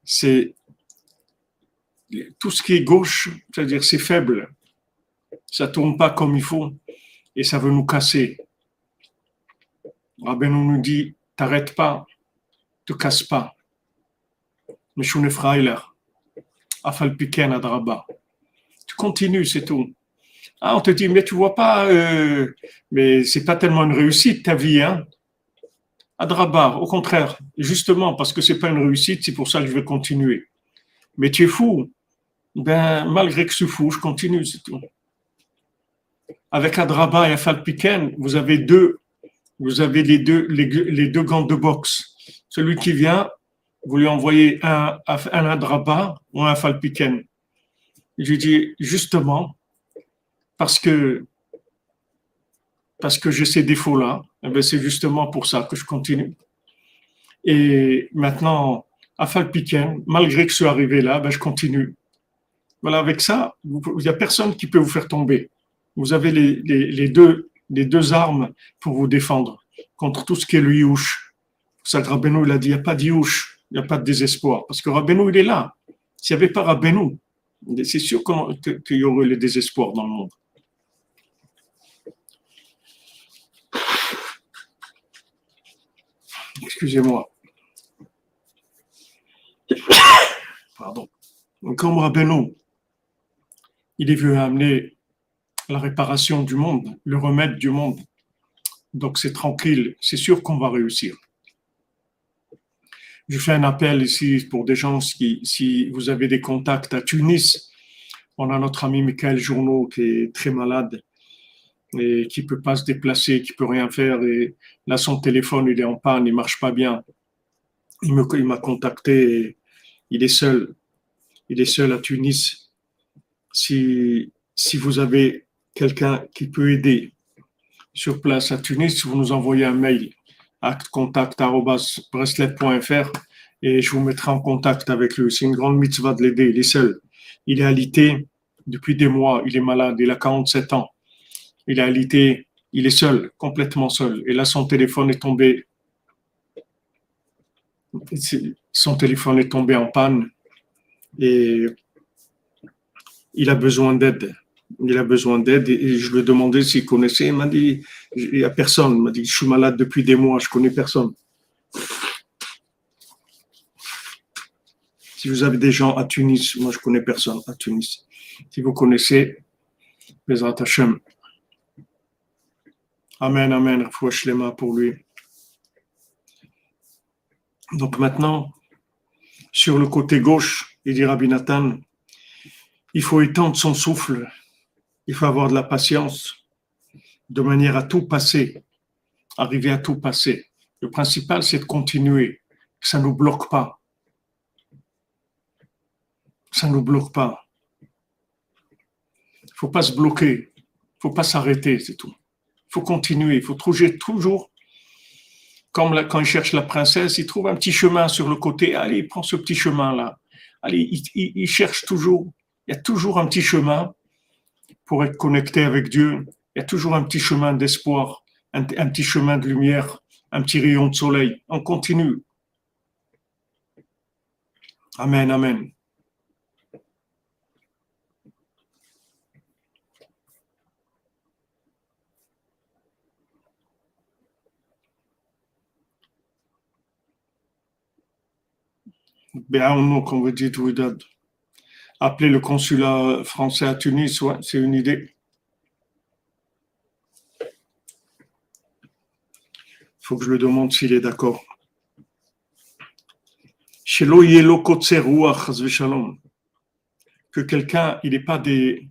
c'est tout ce qui est gauche, c'est-à-dire c'est faible, ça tourne pas comme il faut et ça veut nous casser. Rabbeinu nous dit, t'arrêtes pas, te casse pas. Tu continues, c'est tout. Ah, on te dit, mais tu vois pas, euh, mais c'est pas tellement une réussite ta vie, hein. Adraba, au contraire, justement, parce que c'est pas une réussite, c'est pour ça que je vais continuer. Mais tu es fou. Ben, malgré que je suis fou, je continue, c'est tout. Avec Adraba et Afalpiken, vous avez deux, vous avez les deux, gants de boxe. Celui qui vient, vous lui envoyez un, un Adraba ou un Falpiken. Je dis, justement, parce que, parce que j'ai ces défauts-là, eh ben, c'est justement pour ça que je continue. Et maintenant, à Falpiken, malgré que je suis arrivé là, ben, je continue. Voilà, avec ça, il n'y a personne qui peut vous faire tomber. Vous avez les, les, deux, les deux armes pour vous défendre contre tout ce qui est le youch. Ça, Rabbeinu, il a dit, il n'y a pas de il n'y a pas de désespoir. Parce que Rabbeinu, il est là. S'il n'y avait pas Rabbeinu, c'est sûr qu'il y aurait le désespoir dans le monde. Excusez-moi. Pardon. Comme Rabbeinu, il est venu amener la réparation du monde, le remède du monde. Donc c'est tranquille, c'est sûr qu'on va réussir. Je fais un appel ici pour des gens qui, si vous avez des contacts à Tunis, on a notre ami Michael Journeau qui est très malade et qui peut pas se déplacer, qui peut rien faire. Et là, son téléphone, il est en panne, il marche pas bien. Il m'a contacté. il est seul. Il est seul à Tunis. Si, vous avez quelqu'un qui peut aider sur place à Tunis, vous nous envoyez un mail à et je vous mettrai en contact avec lui. C'est une grande mitzvah de l'aider. Il est seul. Il est alité depuis des mois. Il est malade. Il a 47 ans il a été, il est seul, complètement seul. Et là, son téléphone est tombé, son téléphone est tombé en panne et il a besoin d'aide. Il a besoin d'aide et je lui ai demandé s'il connaissait. Il m'a dit, il n'y a personne. Il m'a dit, je suis malade depuis des mois, je connais personne. Si vous avez des gens à Tunis, moi je connais personne à Tunis. Si vous connaissez, les Hashem, Amen, Amen, mains pour lui. Donc maintenant, sur le côté gauche, il dit Rabbi Nathan, il faut étendre son souffle, il faut avoir de la patience, de manière à tout passer, arriver à tout passer. Le principal, c'est de continuer, ça ne nous bloque pas. Ça ne nous bloque pas. Il ne faut pas se bloquer, il ne faut pas s'arrêter, c'est tout. Il faut continuer, il faut trouver toujours, comme quand il cherche la princesse, il trouve un petit chemin sur le côté. Allez, il prend ce petit chemin-là. Allez, il, cherche toujours. Il y a toujours un petit chemin pour être connecté avec Dieu. Il y a toujours un petit chemin d'espoir, un petit chemin de lumière, un petit rayon de soleil. On continue. Amen, amen. Béaounou, comme vous dites, Ouidad. Appeler le consulat français à Tunis, ouais, c'est une idée. Il faut que je lui demande s'il est d'accord. Que quelqu'un, il n'est pas des,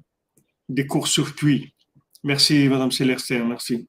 des courts-circuits. Merci, Madame Célestin, merci.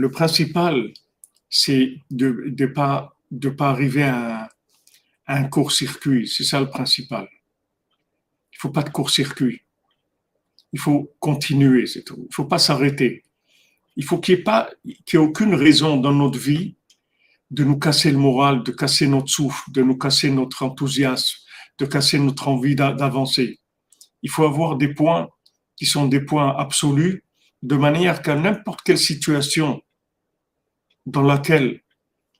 Le principal, c'est de ne pas, de pas arriver à, un court-circuit. C'est ça le principal. Il faut pas de court-circuit. Il faut continuer. Il faut pas s'arrêter. Il faut qu'il n'y ait qu'il y ait aucune raison dans notre vie de nous casser le moral, de casser notre souffle, de nous casser notre enthousiasme, de casser notre envie d'a- d'avancer. Il faut avoir des points qui sont des points absolus, de manière qu'à n'importe quelle situation dans laquelle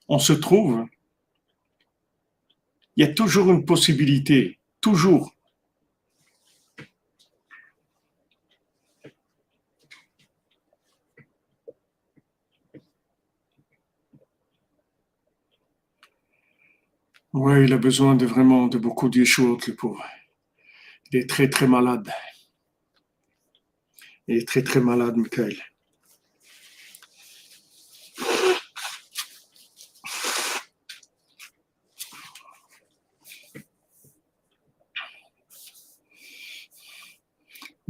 on se trouve, il y a toujours une possibilité, toujours. Oui, il a besoin de vraiment de beaucoup de choses, le pauvre. Il est très très malade. Il est très très malade, Michael.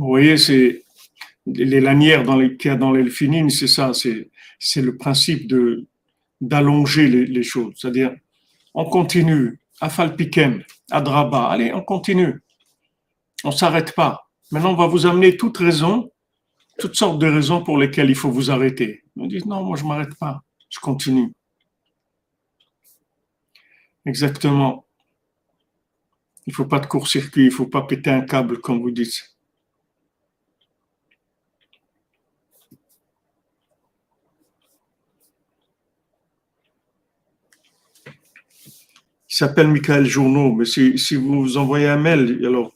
Vous voyez, c'est les lanières qu'il y a dans l'elfinine, c'est ça, c'est, le principe de, d'allonger les, choses. C'est-à-dire, on continue, afalpikem, adraba, allez, on continue. On s'arrête pas. Maintenant, on va vous amener toutes raisons, toutes sortes de raisons pour lesquelles il faut vous arrêter. On dit, non, moi, je m'arrête pas, je continue. Exactement. Il faut pas de court-circuit, il faut pas péter un câble, comme vous dites. S'appelle Michael Journeau, mais si, vous envoyez un mail, alors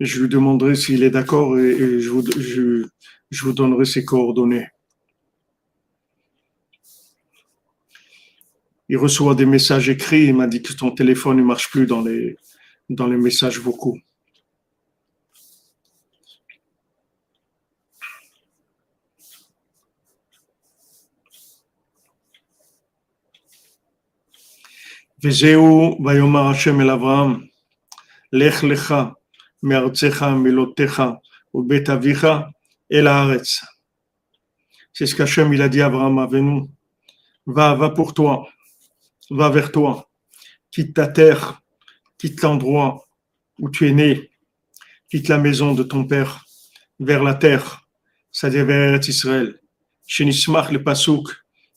je lui demanderai s'il est d'accord et, je, vous, donnerai ses coordonnées. Il reçoit des messages écrits, il m'a dit que ton téléphone ne marche plus dans les messages vocaux. וזהו ויאמר השם אל אברהם, לך לך מארצך מילותיך ובית אביך אל הארץ. C'est ce qu'Hachem il a dit à Abraham, Avenu, va, va pour toi, va vers toi, quitte ta terre, quitte l'endroit où tu es né, quitte la maison de ton père, vers la terre, c'est-à-dire vers Eretz Israël. Shenismach le pasuk,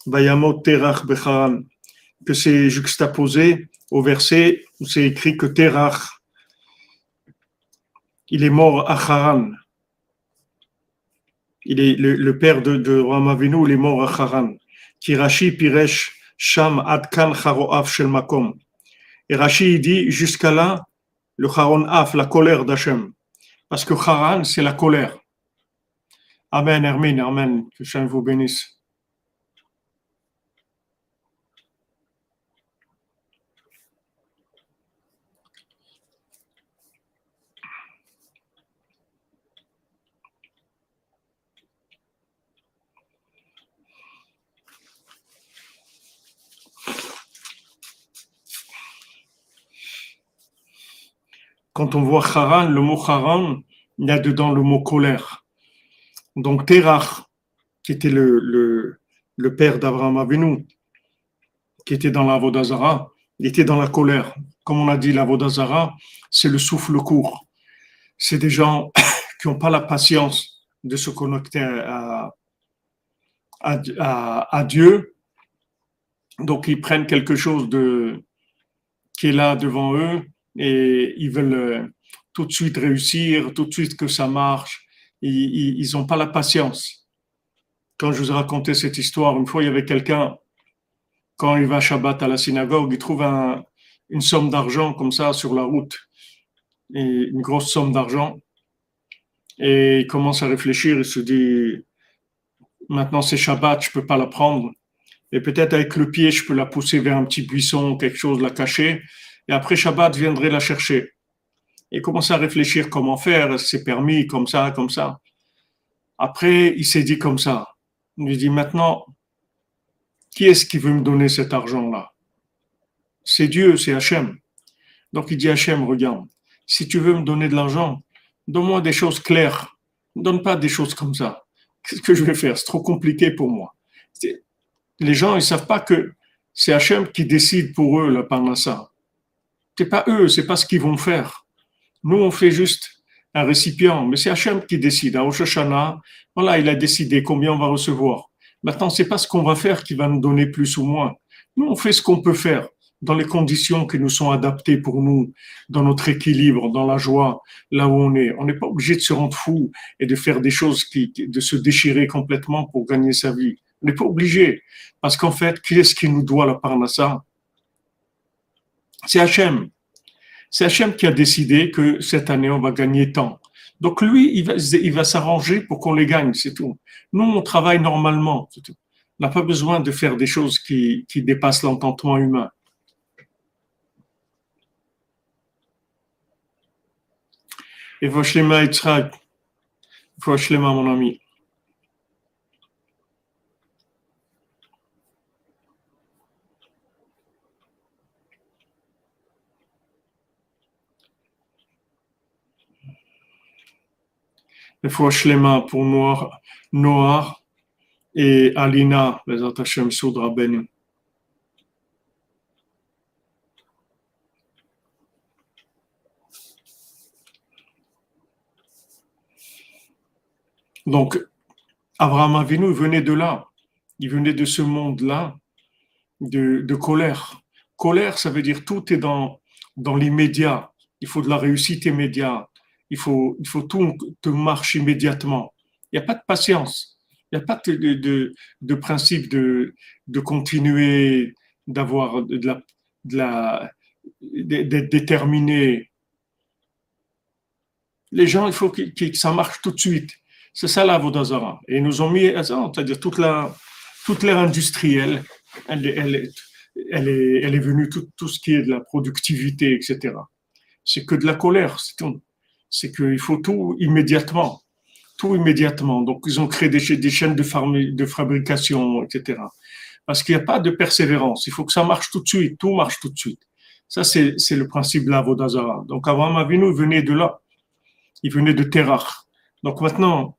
vayamot terach becharan, que c'est juxtaposé au verset où c'est écrit que Terach, il est mort à Haran. Il est le, père de, de Ram Avinu, il est mort à Haran. Qui Piresh Sham Ad Kan Charoaf Shel Makom. Et Rashi dit jusqu'à là, le Haron Af, la colère d'Hachem. Parce que Haran, c'est la colère. Amen, Hermine, Amen. Que Hachem vous bénisse. Quand on voit Haran, le mot Haran, il y a dedans le mot colère. Donc Terach, qui était le, le, père d'Abraham Avinu, qui était dans la Vodazara, il était dans la colère. Comme on a dit, la Vodazara, c'est le souffle court. C'est des gens (coughs) qui n'ont pas la patience de se connecter à, à, à, à Dieu. Donc ils prennent quelque chose de, qui est là devant eux et ils veulent euh, tout de suite réussir, tout de suite que ça marche. Ils n'ont pas la patience. Quand je vous ai raconté cette histoire, une fois, il y avait quelqu'un, quand il va Shabbat à la synagogue, il trouve un, une somme d'argent comme ça sur la route. une grosse somme d'argent et il commence à réfléchir, il se dit, maintenant c'est Shabbat, je peux pas la prendre. Et peut-être avec le pied, je peux la pousser vers un petit buisson, quelque chose, la cacher. Et après Shabbat, je viendrai la chercher. Et commence à réfléchir comment faire, c'est permis, comme ça, comme ça. Après, il s'est dit comme ça. Il lui dit maintenant, qui est-ce qui veut me donner cet argent-là? C'est Dieu, c'est Hachem. Donc il dit Hachem, regarde, si tu veux me donner de l'argent, donne-moi des choses claires. Ne donne pas des choses comme ça. Qu'est-ce que je vais faire? C'est trop compliqué pour moi. Les gens, ils savent pas que c'est Hachem qui décide pour eux la parnassa. C'est pas eux, c'est pas ce qu'ils vont faire. Nous, on fait juste un récipient, mais c'est Hachem qui décide. À Rosh voilà, il a décidé combien on va recevoir. Maintenant, c'est pas ce qu'on va faire qui va nous donner plus ou moins. Nous, on fait ce qu'on peut faire dans les conditions qui nous sont adaptées pour nous, dans notre équilibre, dans la joie, là où on est. On n'est pas obligé de se rendre fou et de faire des choses qui, de se déchirer complètement pour gagner sa vie. On n'est pas obligé. Parce qu'en fait, qui est-ce qui nous doit la parnassa? C'est Hachem. C'est Hachem qui a décidé que cette année, on va gagner tant. Donc lui, il va, s'arranger pour qu'on les gagne, c'est tout. Nous, on travaille normalement. On n'a pas besoin de faire des choses qui, qui dépassent l'entendement humain. Et Voshlema Yitzhak, Voshlema mon ami. Et Voshlema pour Noir, et Alina, les attachés Soudra. Donc, Abraham Avinu venait de là. Il venait de ce monde-là, de, colère. Colère, ça veut dire tout est dans l'immédiat. Il faut de la réussite immédiate. Il faut, il faut tout te marche immédiatement. Il n'y a pas de patience. Il n'y a pas de, de, principe de, de continuer, d'avoir de la, de la, d'être déterminé. Les gens, il faut que, que ça marche tout de suite. C'est ça la Vodazara. Et ils nous ont mis, c'est-à-dire toute la, toute l'ère industrielle, elle, elle, elle, est, elle est venue tout, tout ce qui est de la productivité, etc. C'est que de la colère, c'est tout. C'est qu'il faut tout immédiatement. Tout immédiatement. Donc, ils ont créé des, chaînes de, fabrication, etc. Parce qu'il n'y a pas de persévérance. Il faut que ça marche tout de suite. Tout marche tout de suite. Ça, c'est, le principe de la Vodazara. Donc, avant Avinu venait de là. Il venait de Terach. Donc maintenant,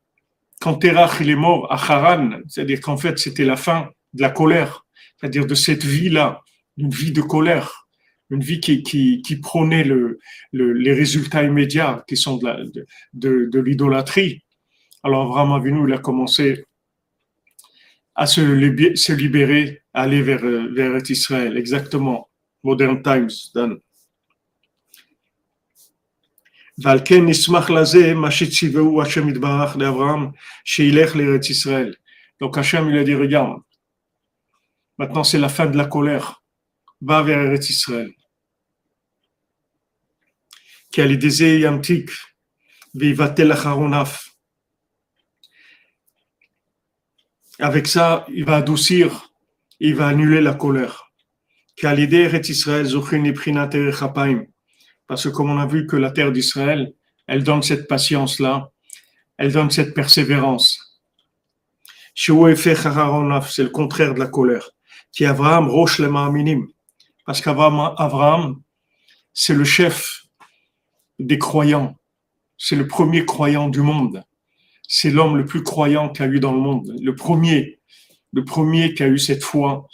quand Terach il est mort à Haran, c'est-à-dire qu'en fait c'était la fin de la colère, c'est-à-dire de cette vie-là, une vie de colère, une vie qui, prônait le, les résultats immédiats qui sont de, l'idolâtrie. Alors vraiment, Avinu, il a commencé à se, libérer, à aller vers, vers Israël, exactement. Modern Times. Donc Hachem, il a dit, regarde, maintenant c'est la fin de la colère, va vers Eretz Israël. Avec ça, il va adoucir, il va annuler la colère. Israël, parce que comme on a vu que la terre d'Israël, elle donne cette patience-là, elle donne cette persévérance. C'est le contraire de la colère. Qui Abraham roche les minim. Parce qu'Abraham, c'est le chef des croyants. C'est le premier croyant du monde. C'est l'homme le plus croyant qu'il a eu dans le monde. Le premier. Le premier qui a eu cette foi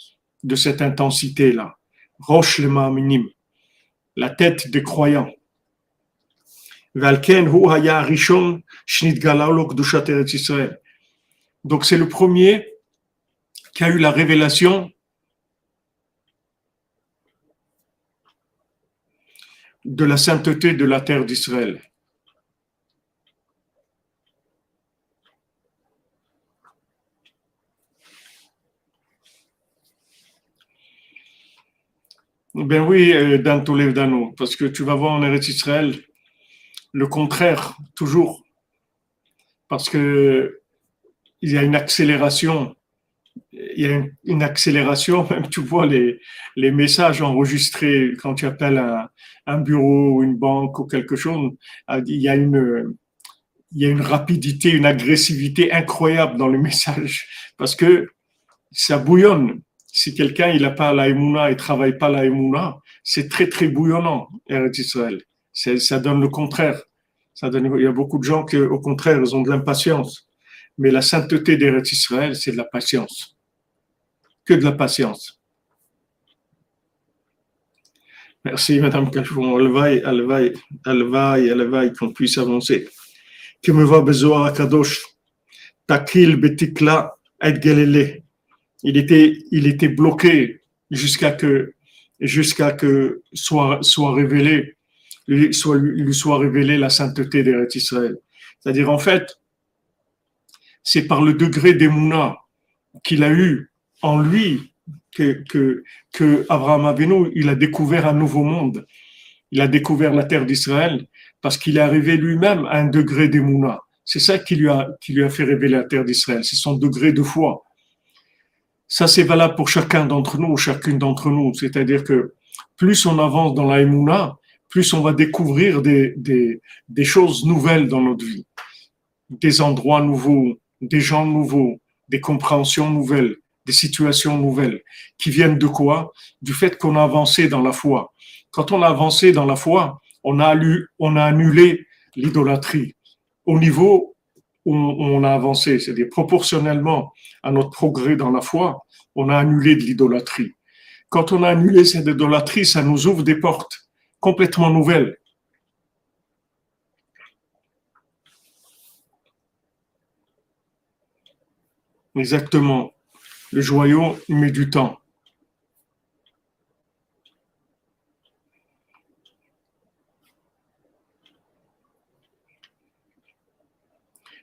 de cette intensité-là. Roche les minim la tête des croyants. Donc c'est le premier qui a eu la révélation de la sainteté de la terre d'Israël. Ben oui, euh, dans tous les danos, parce que tu vas voir en Eretz Israël, le contraire, toujours. Parce que il y a une accélération. Il y a une, accélération, (laughs) même tu vois les, messages enregistrés quand tu appelles un, bureau ou une banque ou quelque chose, il y a une, il y a une rapidité, une agressivité incroyable dans le (laughs) message parce que ça bouillonne. Si quelqu'un il n'a pas la émouna et travaille pas la émouna, c'est très très bouillonnant, Eretz Israël. Ça donne le contraire. Il y a beaucoup de gens qui, au contraire, ils ont de l'impatience. Mais la sainteté d'Eretz Israël, c'est de la patience. Que de la patience. Merci, Madame Cachon. Elle elle elle qu'on puisse avancer que me va besoin à Kadosh. Takil betikla et. Il était, bloqué jusqu'à que, jusqu'à que soit, révélé, lui soit, lui soit révélé la sainteté d'Eretz Israël. C'est-à-dire, en fait, c'est par le degré d'Emouna qu'il a eu en lui que, que, que Abraham Avinu, il a découvert un nouveau monde. Il a découvert la terre d'Israël parce qu'il est arrivé lui-même à un degré d'émouna. C'est ça qui lui, a, qui lui a fait révéler la terre d'Israël, c'est son degré de foi. Ça, c'est valable pour chacun d'entre nous, chacune d'entre nous. C'est-à-dire que plus on avance dans la émouna, plus on va découvrir des, des, des choses nouvelles dans notre vie, des endroits nouveaux, des gens nouveaux, des compréhensions nouvelles, des situations nouvelles, qui viennent de quoi? Du fait qu'on a avancé dans la foi. Quand on a avancé dans la foi, on a, annulé l'idolâtrie au niveau où on a avancé, c'est-à-dire proportionnellement à notre progrès dans la foi, on a annulé de l'idolâtrie. Quand on a annulé cette idolâtrie, ça nous ouvre des portes complètement nouvelles. Exactement. Le joyau met du temps.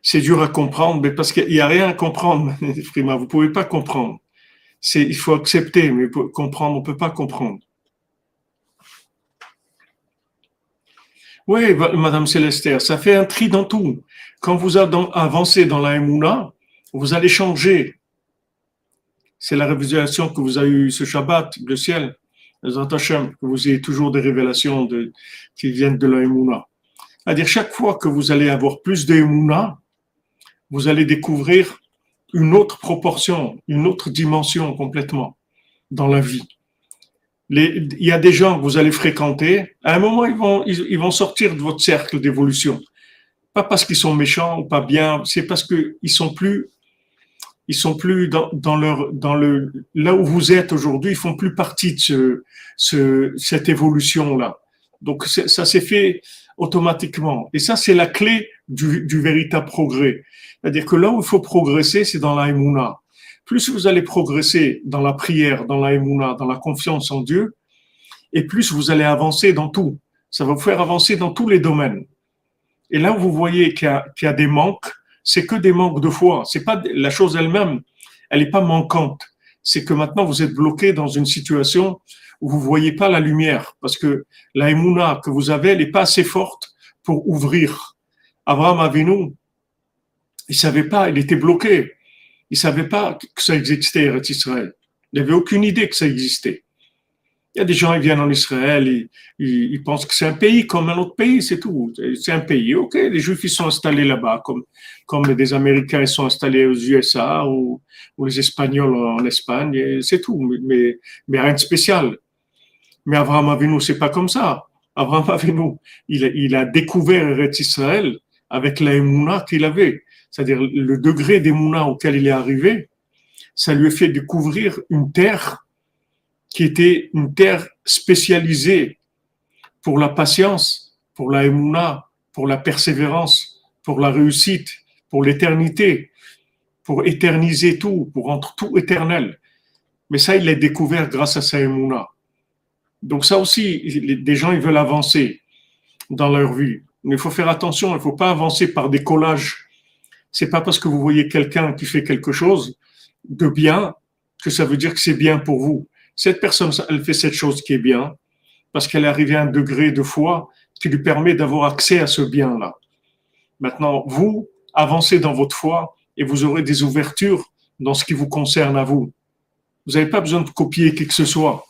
c'est dur à comprendre, mais parce qu'il n'y a rien à comprendre, (laughs) Frima, vous ne pouvez pas comprendre. C'est, il faut accepter, mais pour comprendre, on ne peut pas comprendre. Oui, Madame Célestère, ça fait un tri dans tout. Quand vous avancez dans la Emouna, vous allez changer. C'est la révélation que vous avez eue ce Shabbat, le ciel, que vous ayez toujours des révélations qui viennent de la Emouna. C'est-à-dire, chaque fois que vous allez avoir plus de vous allez découvrir une autre proportion, une autre dimension complètement dans la vie. il y a des gens que vous allez fréquenter, à un moment, ils vont, ils, vont sortir de votre cercle d'évolution. Pas parce qu'ils sont méchants ou pas bien, c'est parce qu'ils sont plus, ils sont plus dans, leur, dans le, là où vous êtes aujourd'hui, ils font plus partie de ce, ce cette évolution-là. Donc, ça s'est fait automatiquement. Et ça, c'est la clé du, du véritable progrès. C'est-à-dire que là où il faut progresser, c'est dans la Plus vous allez progresser dans la prière, dans la dans la confiance en Dieu, et plus vous allez avancer dans tout. Ça va vous faire avancer dans tous les domaines. Et là où vous voyez qu'il y, a des manques, c'est que des manques de foi. C'est pas la chose elle-même, elle n'est pas manquante. C'est que maintenant vous êtes bloqué dans une situation où vous voyez pas la lumière, parce que la que vous avez, elle n'est pas assez forte pour ouvrir. Abraham Avinu, il savait pas, il était bloqué. Il savait pas que ça existait, Eretz Israël. Il n'avait aucune idée que ça existait. Il y a des gens, ils viennent en Israël, ils, ils, pensent que c'est un pays comme un autre pays, c'est tout. C'est un pays, ok. Les Juifs, ils sont installés là-bas, comme, comme des Américains, ils sont installés aux USA ou, ou les Espagnols en Espagne, c'est tout. Mais, mais rien de spécial. Mais Abraham Avinu, c'est pas comme ça. Abraham Avinu, il, il a découvert Eretz Israël avec la qu'il avait c'est-à-dire le degré d'émouna auquel il est arrivé, ça lui a fait découvrir une terre qui était une terre spécialisée pour la patience, pour la émouna, pour la persévérance, pour la réussite, pour l'éternité, pour éterniser tout, pour rendre tout éternel. Mais ça, il l'a découvert grâce à sa émouna. Donc ça aussi, des gens, ils veulent avancer dans leur vie. Mais il faut faire attention, il ne faut pas avancer par des collages c'est pas parce que vous voyez quelqu'un qui fait quelque chose de bien que ça veut dire que c'est bien pour vous. Cette personne, elle fait cette chose qui est bien parce qu'elle est arrivée à un degré de foi qui lui permet d'avoir accès à ce bien-là. Maintenant, vous avancez dans votre foi et vous aurez des ouvertures dans ce qui vous concerne à vous. Vous n'avez pas besoin de copier qui que ce soit.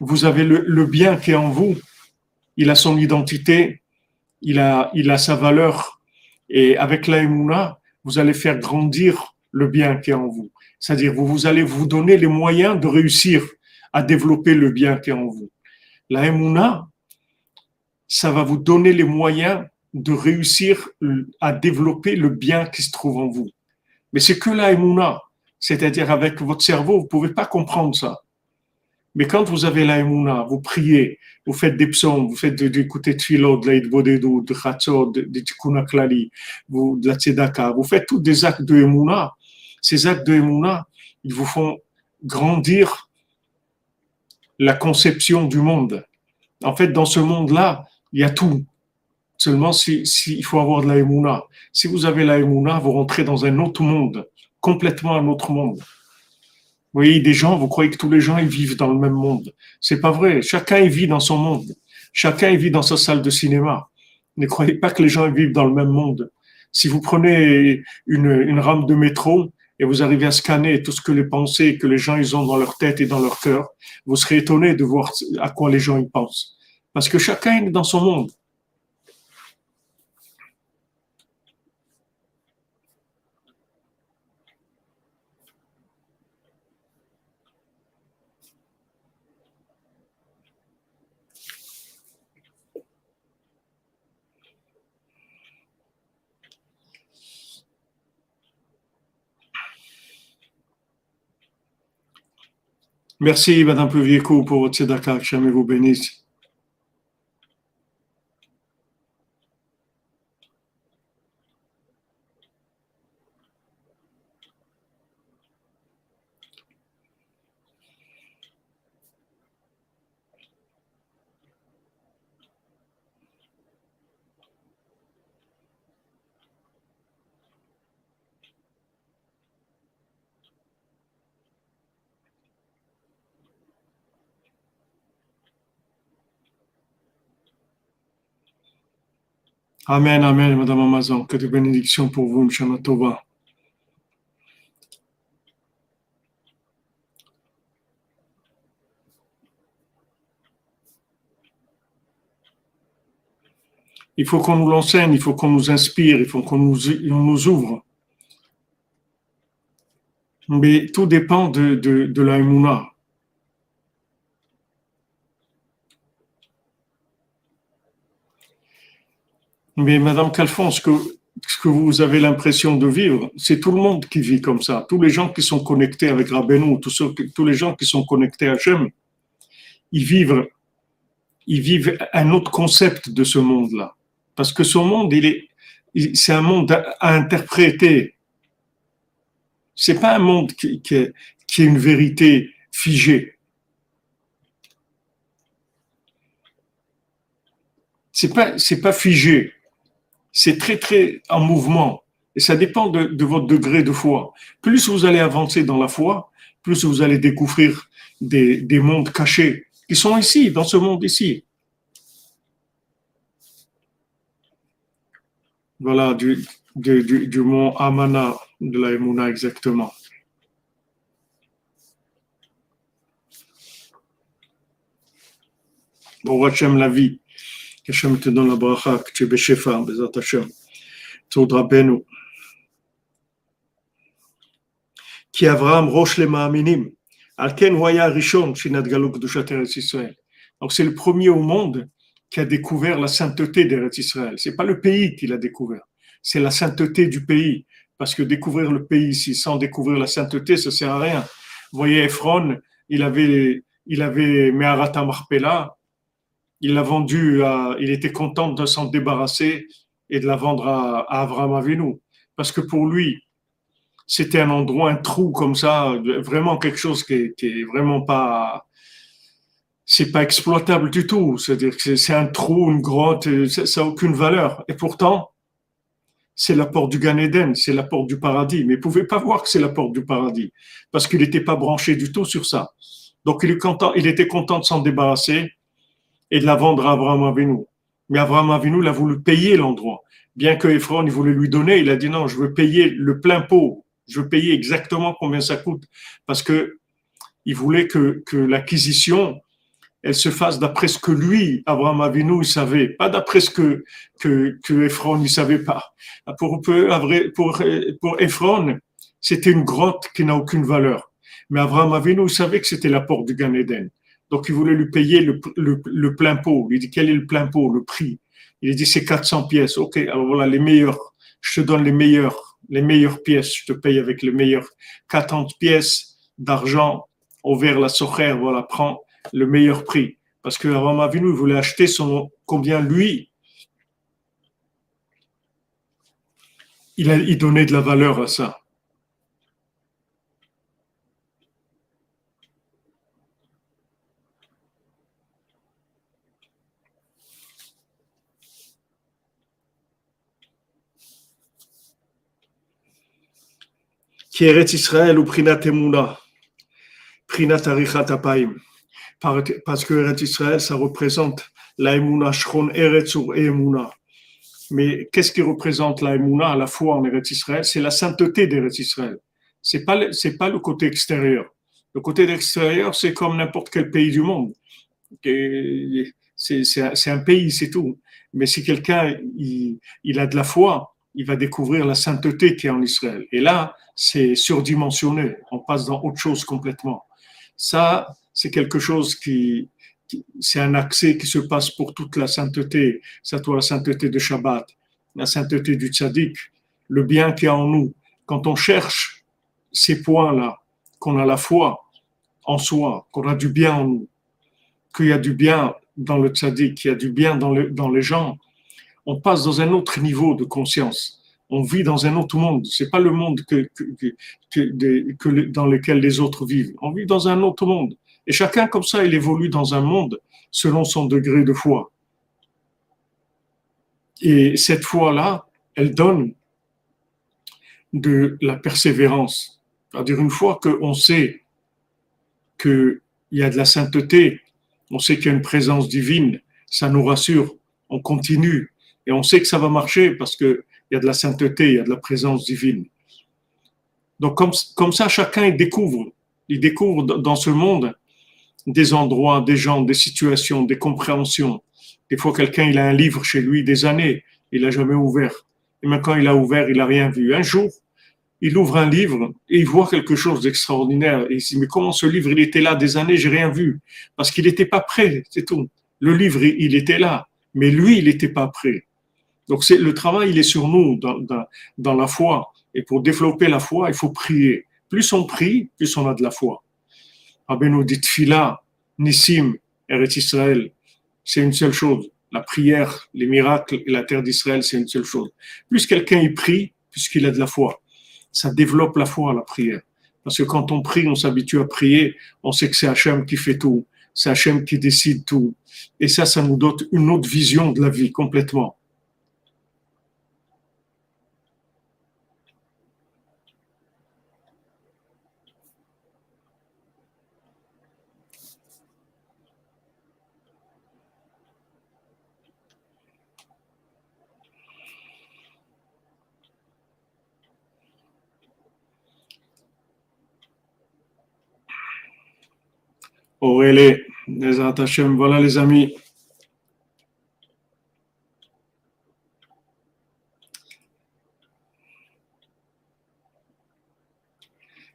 Vous avez le, bien qui est en vous. Il a son identité, il a, sa valeur. Et avec l'aïmouna, vous allez faire grandir le bien qui est en vous. C'est-à-dire, vous, vous allez vous donner les moyens de réussir à développer le bien qui est en vous. La ça va vous donner les moyens de réussir à développer le bien qui se trouve en vous. Mais c'est que la c'est-à-dire avec votre cerveau, vous pouvez pas comprendre ça. Mais quand vous avez la vous priez, vous faites des psaumes, vous faites d'écouter philo, de l'aïd bodedou, de khatso, de, vous, de la tzedaka, vous faites tous des actes de Emouna. Ces actes de Emouna, ils vous font grandir la conception du monde. En fait, dans ce monde-là, il y a tout. Seulement, si, il faut avoir de la Si vous avez la vous rentrez dans un autre monde, complètement un autre monde. Vous voyez, des gens, vous croyez que tous les gens ils vivent dans le même monde. C'est pas vrai. Chacun il vit dans son monde. Chacun il vit dans sa salle de cinéma. Ne croyez pas que les gens vivent dans le même monde. Si vous prenez une rame de métro, et vous arrivez à scanner tout ce que les pensées que les gens ils ont dans leur tête et dans leur cœur, vous serez étonné de voir à quoi les gens ils pensent. Parce que chacun est dans son monde. Merci, Madame Pluvieco, pour votre tzedaka. Que jamais vous bénisse. Amen, Amen, Madame Amazon. Que de bénédictions pour vous, Mshana Tova. Il faut qu'on nous l'enseigne, il faut qu'on nous inspire, il faut qu'on nous, nous ouvre. Mais tout dépend de, de, de la Mais Madame Calfon, ce que, ce que vous avez l'impression de vivre, c'est tout le monde qui vit comme ça. Tous les gens qui sont connectés avec Rabbeinu, tous, les gens qui sont connectés à Hachem, ils vivent, ils vivent un autre concept de ce monde-là. Parce que ce monde, il est, c'est un monde à, interpréter. C'est pas un monde qui est une vérité figée. C'est pas, c'est pas figé c'est très, très en mouvement. Et ça dépend de, votre degré de foi. Plus vous allez avancer dans la foi, plus vous allez découvrir des, mondes cachés qui sont ici, dans ce monde ici. Voilà, du, du, mont Amana, de la Emouna exactement. Bon, la vie qu'Hachem te donne la bracha, que tu es Beshefa, Bezat Hachem. Tzod Rabbeinu. כי אברהם ראש למאמינים, על כן הוא היה הראשון שנתגלו קדושת ארץ ישראל. Donc c'est le premier au monde qui a découvert la sainteté d'Eretz Israël. C'est pas le pays qui l'a découvert, c'est la sainteté du pays. Parce que découvrir le pays ici sans découvrir la sainteté, ça sert à rien. Vous voyez, Ephron, il avait, il avait Meharata Marpella, il l'a vendu, à, il était content de s'en débarrasser et de la vendre à, à Avram Avinu. Parce que pour lui, c'était un endroit, un trou comme ça, vraiment quelque chose qui est, vraiment pas, c'est pas exploitable du tout. C'est-à-dire que c'est un trou, une grotte, ça n'a aucune valeur. Et pourtant, c'est la porte du Gan Eden, c'est la porte du paradis. Mais vous pouvez pas voir que c'est la porte du paradis parce qu'il n'était pas branché du tout sur ça. Donc il, il était content de s'en débarrasser et de la vendre à Abraham Avinu. Mais Abraham Avinu, il a voulu payer l'endroit. Bien que Ephron, il voulait lui donner, il a dit non, je veux payer le plein pot. Je veux payer exactement combien ça coûte. Parce que il voulait que, que l'acquisition, elle se fasse d'après ce que lui, Abraham Avinu, il savait, pas d'après ce que, que, que Ephron, il savait pas. Pour, pour, pour Ephron, c'était une grotte qui n'a aucune valeur. Mais Abraham Avinu, savait que c'était la porte du Gan Eden. Donc, il voulait lui payer le, le, le plein pot. Il dit, quel est le plein pot, le prix? Il dit, c'est 400 pièces. OK, alors voilà, les meilleurs. Je te donne les meilleurs, les meilleures pièces. Je te paye avec les meilleurs 40 pièces d'argent au vers la socher. Voilà, prends le meilleur prix. Parce que Avinu, il voulait acheter son, combien lui, il, a, il donnait de la valeur à ça. Qui est Israël ou Prinat Emuna, Prinat Arichat Apaim parce que Eretz Israël, ça représente la Emouna, Shron Eretz ou Emouna. Mais qu'est-ce qui représente la Emouna, la foi en Eretz Israël C'est la sainteté d'Eretz Israël. C'est pas c'est pas le côté extérieur. Le côté extérieur, c'est comme n'importe quel pays du monde. C'est un pays, c'est tout. Mais si quelqu'un il, il, a de la foi, il va découvrir la sainteté qui est en Israël. Et là, c'est surdimensionné. On passe dans autre chose complètement. Ça, c'est quelque chose qui, c'est un accès qui se passe pour toute la sainteté, soit la sainteté de Shabbat, la sainteté du tzaddik, le bien qui est en nous. Quand on cherche ces points-là, qu'on a la foi en soi, qu'on a du bien en nous, qu'il y a du bien dans le tzaddik, qu'il y a du bien dans les gens, on passe dans un autre niveau de conscience. On vit dans un autre monde. C'est pas le monde que, dans lequel les autres vivent. On vit dans un autre monde. Et chacun, comme ça, il évolue dans un monde selon son degré de foi. Et cette foi-là, elle donne de la persévérance. C'est-à-dire, une fois qu'on sait qu'il y a de la sainteté, on sait qu'il y a une présence divine, ça nous rassure, on continue. Et on sait que ça va marcher parce qu'il y a de la sainteté, il y a de la présence divine. Donc, comme, comme ça, chacun découvre, il découvre dans ce monde des endroits, des gens, des situations, des compréhensions. Des fois, quelqu'un, il a un livre chez lui des années, il n'a jamais ouvert. Et maintenant, quand il a ouvert, il n'a rien vu. Un jour, il ouvre un livre et il voit quelque chose d'extraordinaire. Il se dit, mais comment ce livre, il était là des années, j'ai rien vu. Parce qu'il n'était pas prêt, c'est tout. Le livre, il était là, mais lui, il n'était pas prêt. Donc, c'est, le travail, il est sur nous dans, la foi. Et pour développer la foi, il faut prier. Plus on prie, plus on a de la foi. Rabbeinu dit Tfila, Nissim, Eretz Israël, c'est une seule chose. La prière, les miracles et la terre d'Israël, c'est une seule chose. Plus quelqu'un y prie, puisqu'il a de la foi, ça développe la foi, la prière. Parce que quand on prie, on s'habitue à prier, on sait que c'est Hachem qui fait tout, c'est Hachem qui décide tout. Et ça, ça nous donne une autre vision de la vie complètement. Aurélie, les Hachem. Voilà les amis.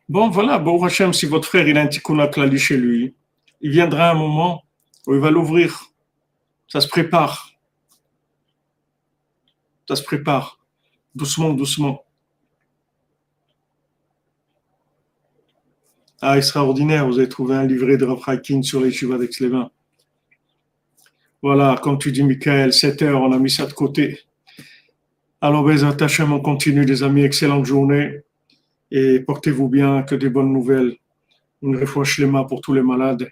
Bon, voilà, bon Hachem, si votre frère il a un tikkun klali chez lui, il viendra un moment où il va l'ouvrir. Ça se prépare. Ça se prépare. Doucement, doucement. Ah, extraordinaire, vous avez trouvé un livret de Rav sur les chevaux daix les Voilà, comme tu dis, Michael, 7 heures, on a mis ça de côté. Alors, ben, attachement, on continue, les amis. Excellente journée. Et portez-vous bien, que des bonnes nouvelles. Une refouche les pour tous les malades.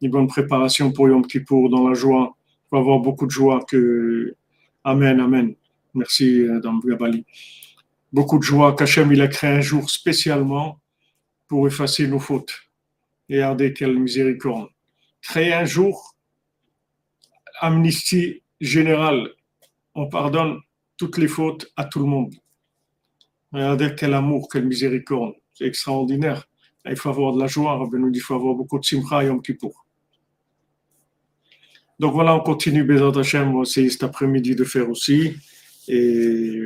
Une bonne préparation pour Yom Kippour dans la joie. Il faut avoir beaucoup de joie. Que... Amen, Amen. Merci, Dame Gabali. Beaucoup de joie qu'Hachem, il a créé un jour spécialement pour effacer nos fautes. Regardez quelle miséricorde. Créer un jour, amnistie général, on pardonne toutes les fautes à tout le monde. Regardez quel amour, quelle miséricorde. C'est extraordinaire. Il faut avoir de la joie. il faut avoir beaucoup de simcha et Yom Kippour. Donc voilà, on continue Bézat Hashem. On va essayer cet après-midi de faire aussi. Et,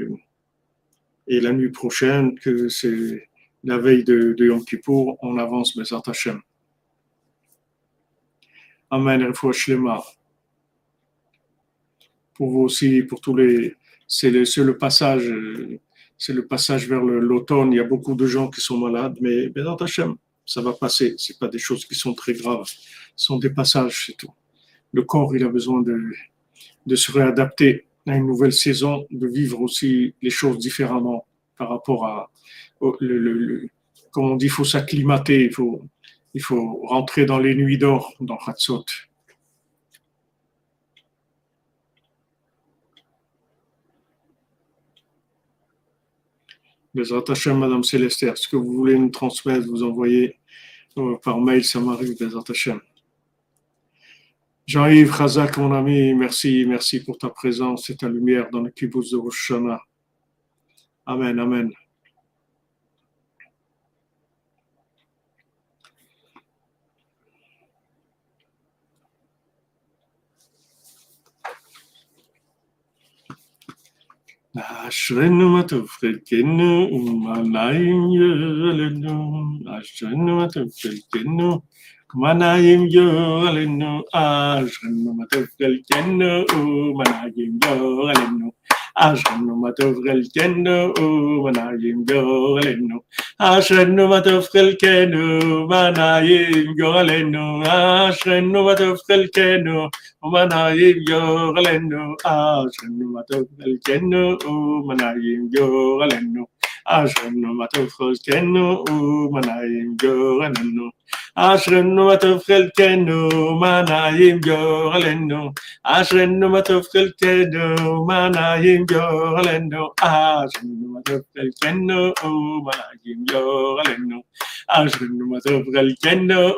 et la nuit prochaine, que c'est la veille de, Yom Kippour, on avance Bézat Hashem. Amen. Pour vous aussi, pour tous les. C'est le, passage. C'est le passage vers l'automne. Il y a beaucoup de gens qui sont malades, mais Bézat Hashem, ça va passer. C'est pas des choses qui sont très graves. Ce sont des passages, c'est tout le corps, il a besoin de se réadapter à une nouvelle saison, de vivre aussi les choses différemment par rapport à, le, comme on dit, il faut s'acclimater, il faut, il faut rentrer dans les nuits d'or, dans Hatzot. Les attachés, Madame Céleste, ce que vous voulez nous transmettre, vous envoyez euh, par mail, ça m'arrive, les attachés. Jean-Yves Khazak, mon ami, merci, merci pour ta présence et ta lumière dans le kibbutz de Rosh Amen, amen. Aşrenumatu frekenu umanayim yöalenu. Aşrenumatu frekenu umanayim yöalenu. Aşrenumatu frekenu umanayim yöalenu. Alenu ajrenu matofrel kenu manayim yo alenu ajrenu matofrel kenu manayim yo alenu ajrenu matofrel kenu manayim yo alenu ajrenu matofrel kenu manayim yo alenu ajrenu matofrel kenu manayim yo alenu ajrenu matofrel kenu manayim yo alenu אשרנו מה טוב חלקנו, מה נעים גורלנו. אשרנו מה טוב חלקנו,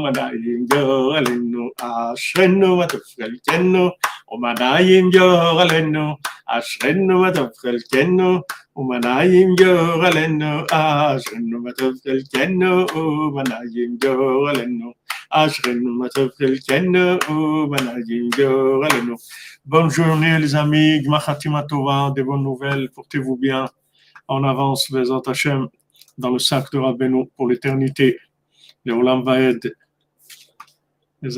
מה נעים גורלנו. אשרנו מה טוב חלקנו, מה נעים גורלנו. אשרנו מה טוב חלקנו, מה נעים גורלנו. אשרנו מה טוב חלקנו, ומה נעים גורלנו. אשרנו מה טוב חלקנו, ומנעים גורלנו, אשרנו מה טוב חלקנו, ומנעים Bonne journée les amis, Tova, des bonnes nouvelles, portez-vous bien? On avance vers Hachem dans le sac de Rabbeinu pour l'éternité. Les Olam Vaed, les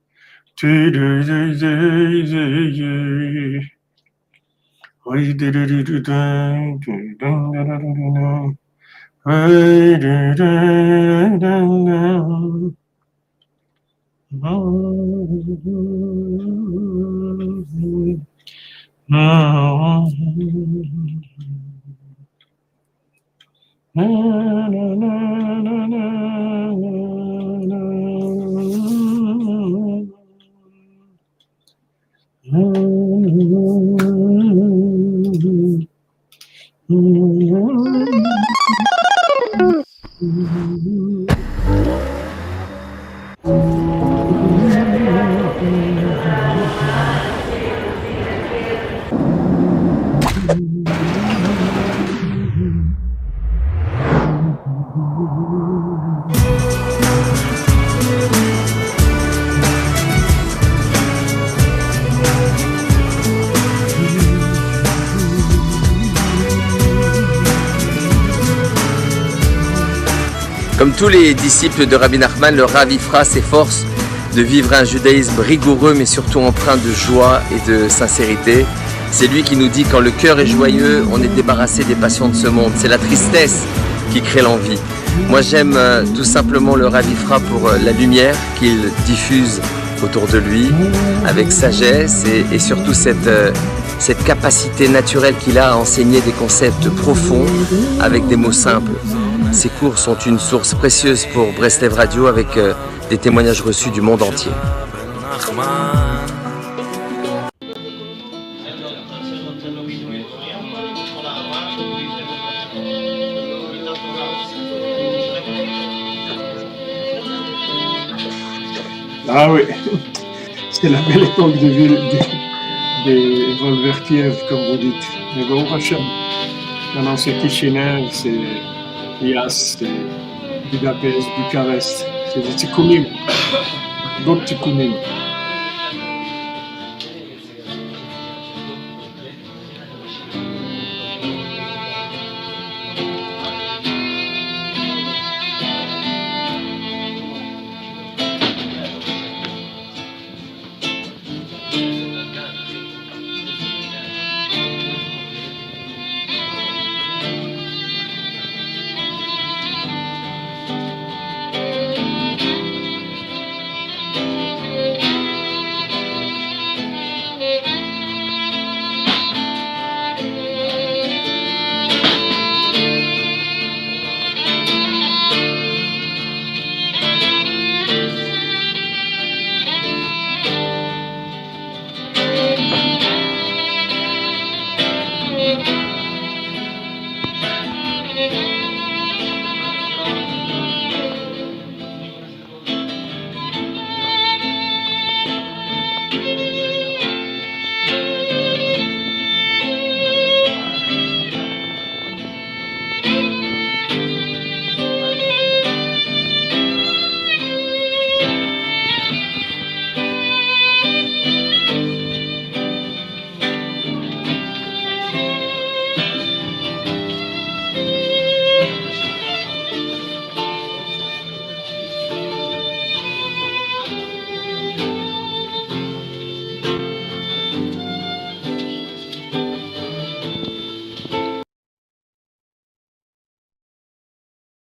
Na na na na na na Comme tous les disciples de Rabbi Nachman, le Rav fera s'efforce de vivre un judaïsme rigoureux mais surtout empreint de joie et de sincérité. C'est lui qui nous dit quand le cœur est joyeux, on est débarrassé des passions de ce monde. C'est la tristesse qui crée l'envie. Moi j'aime euh, tout simplement le Ravifra pour euh, la lumière qu'il diffuse autour de lui avec sagesse et, surtout euh, cette capacité naturelle qu'il a à enseigner des concepts profonds avec des mots simples. Ces cours sont une source précieuse pour Breslev Radio avec euh, des témoignages reçus du monde entier. Ah oui, c'est la belle époque de ville, des, des Volvertiev, comme vous dites. Mais bon, Hachem, maintenant c'est Kishinev, c'est C'est Budapest, Bucarest, c'est des tikkunim, d'autres tikkunim.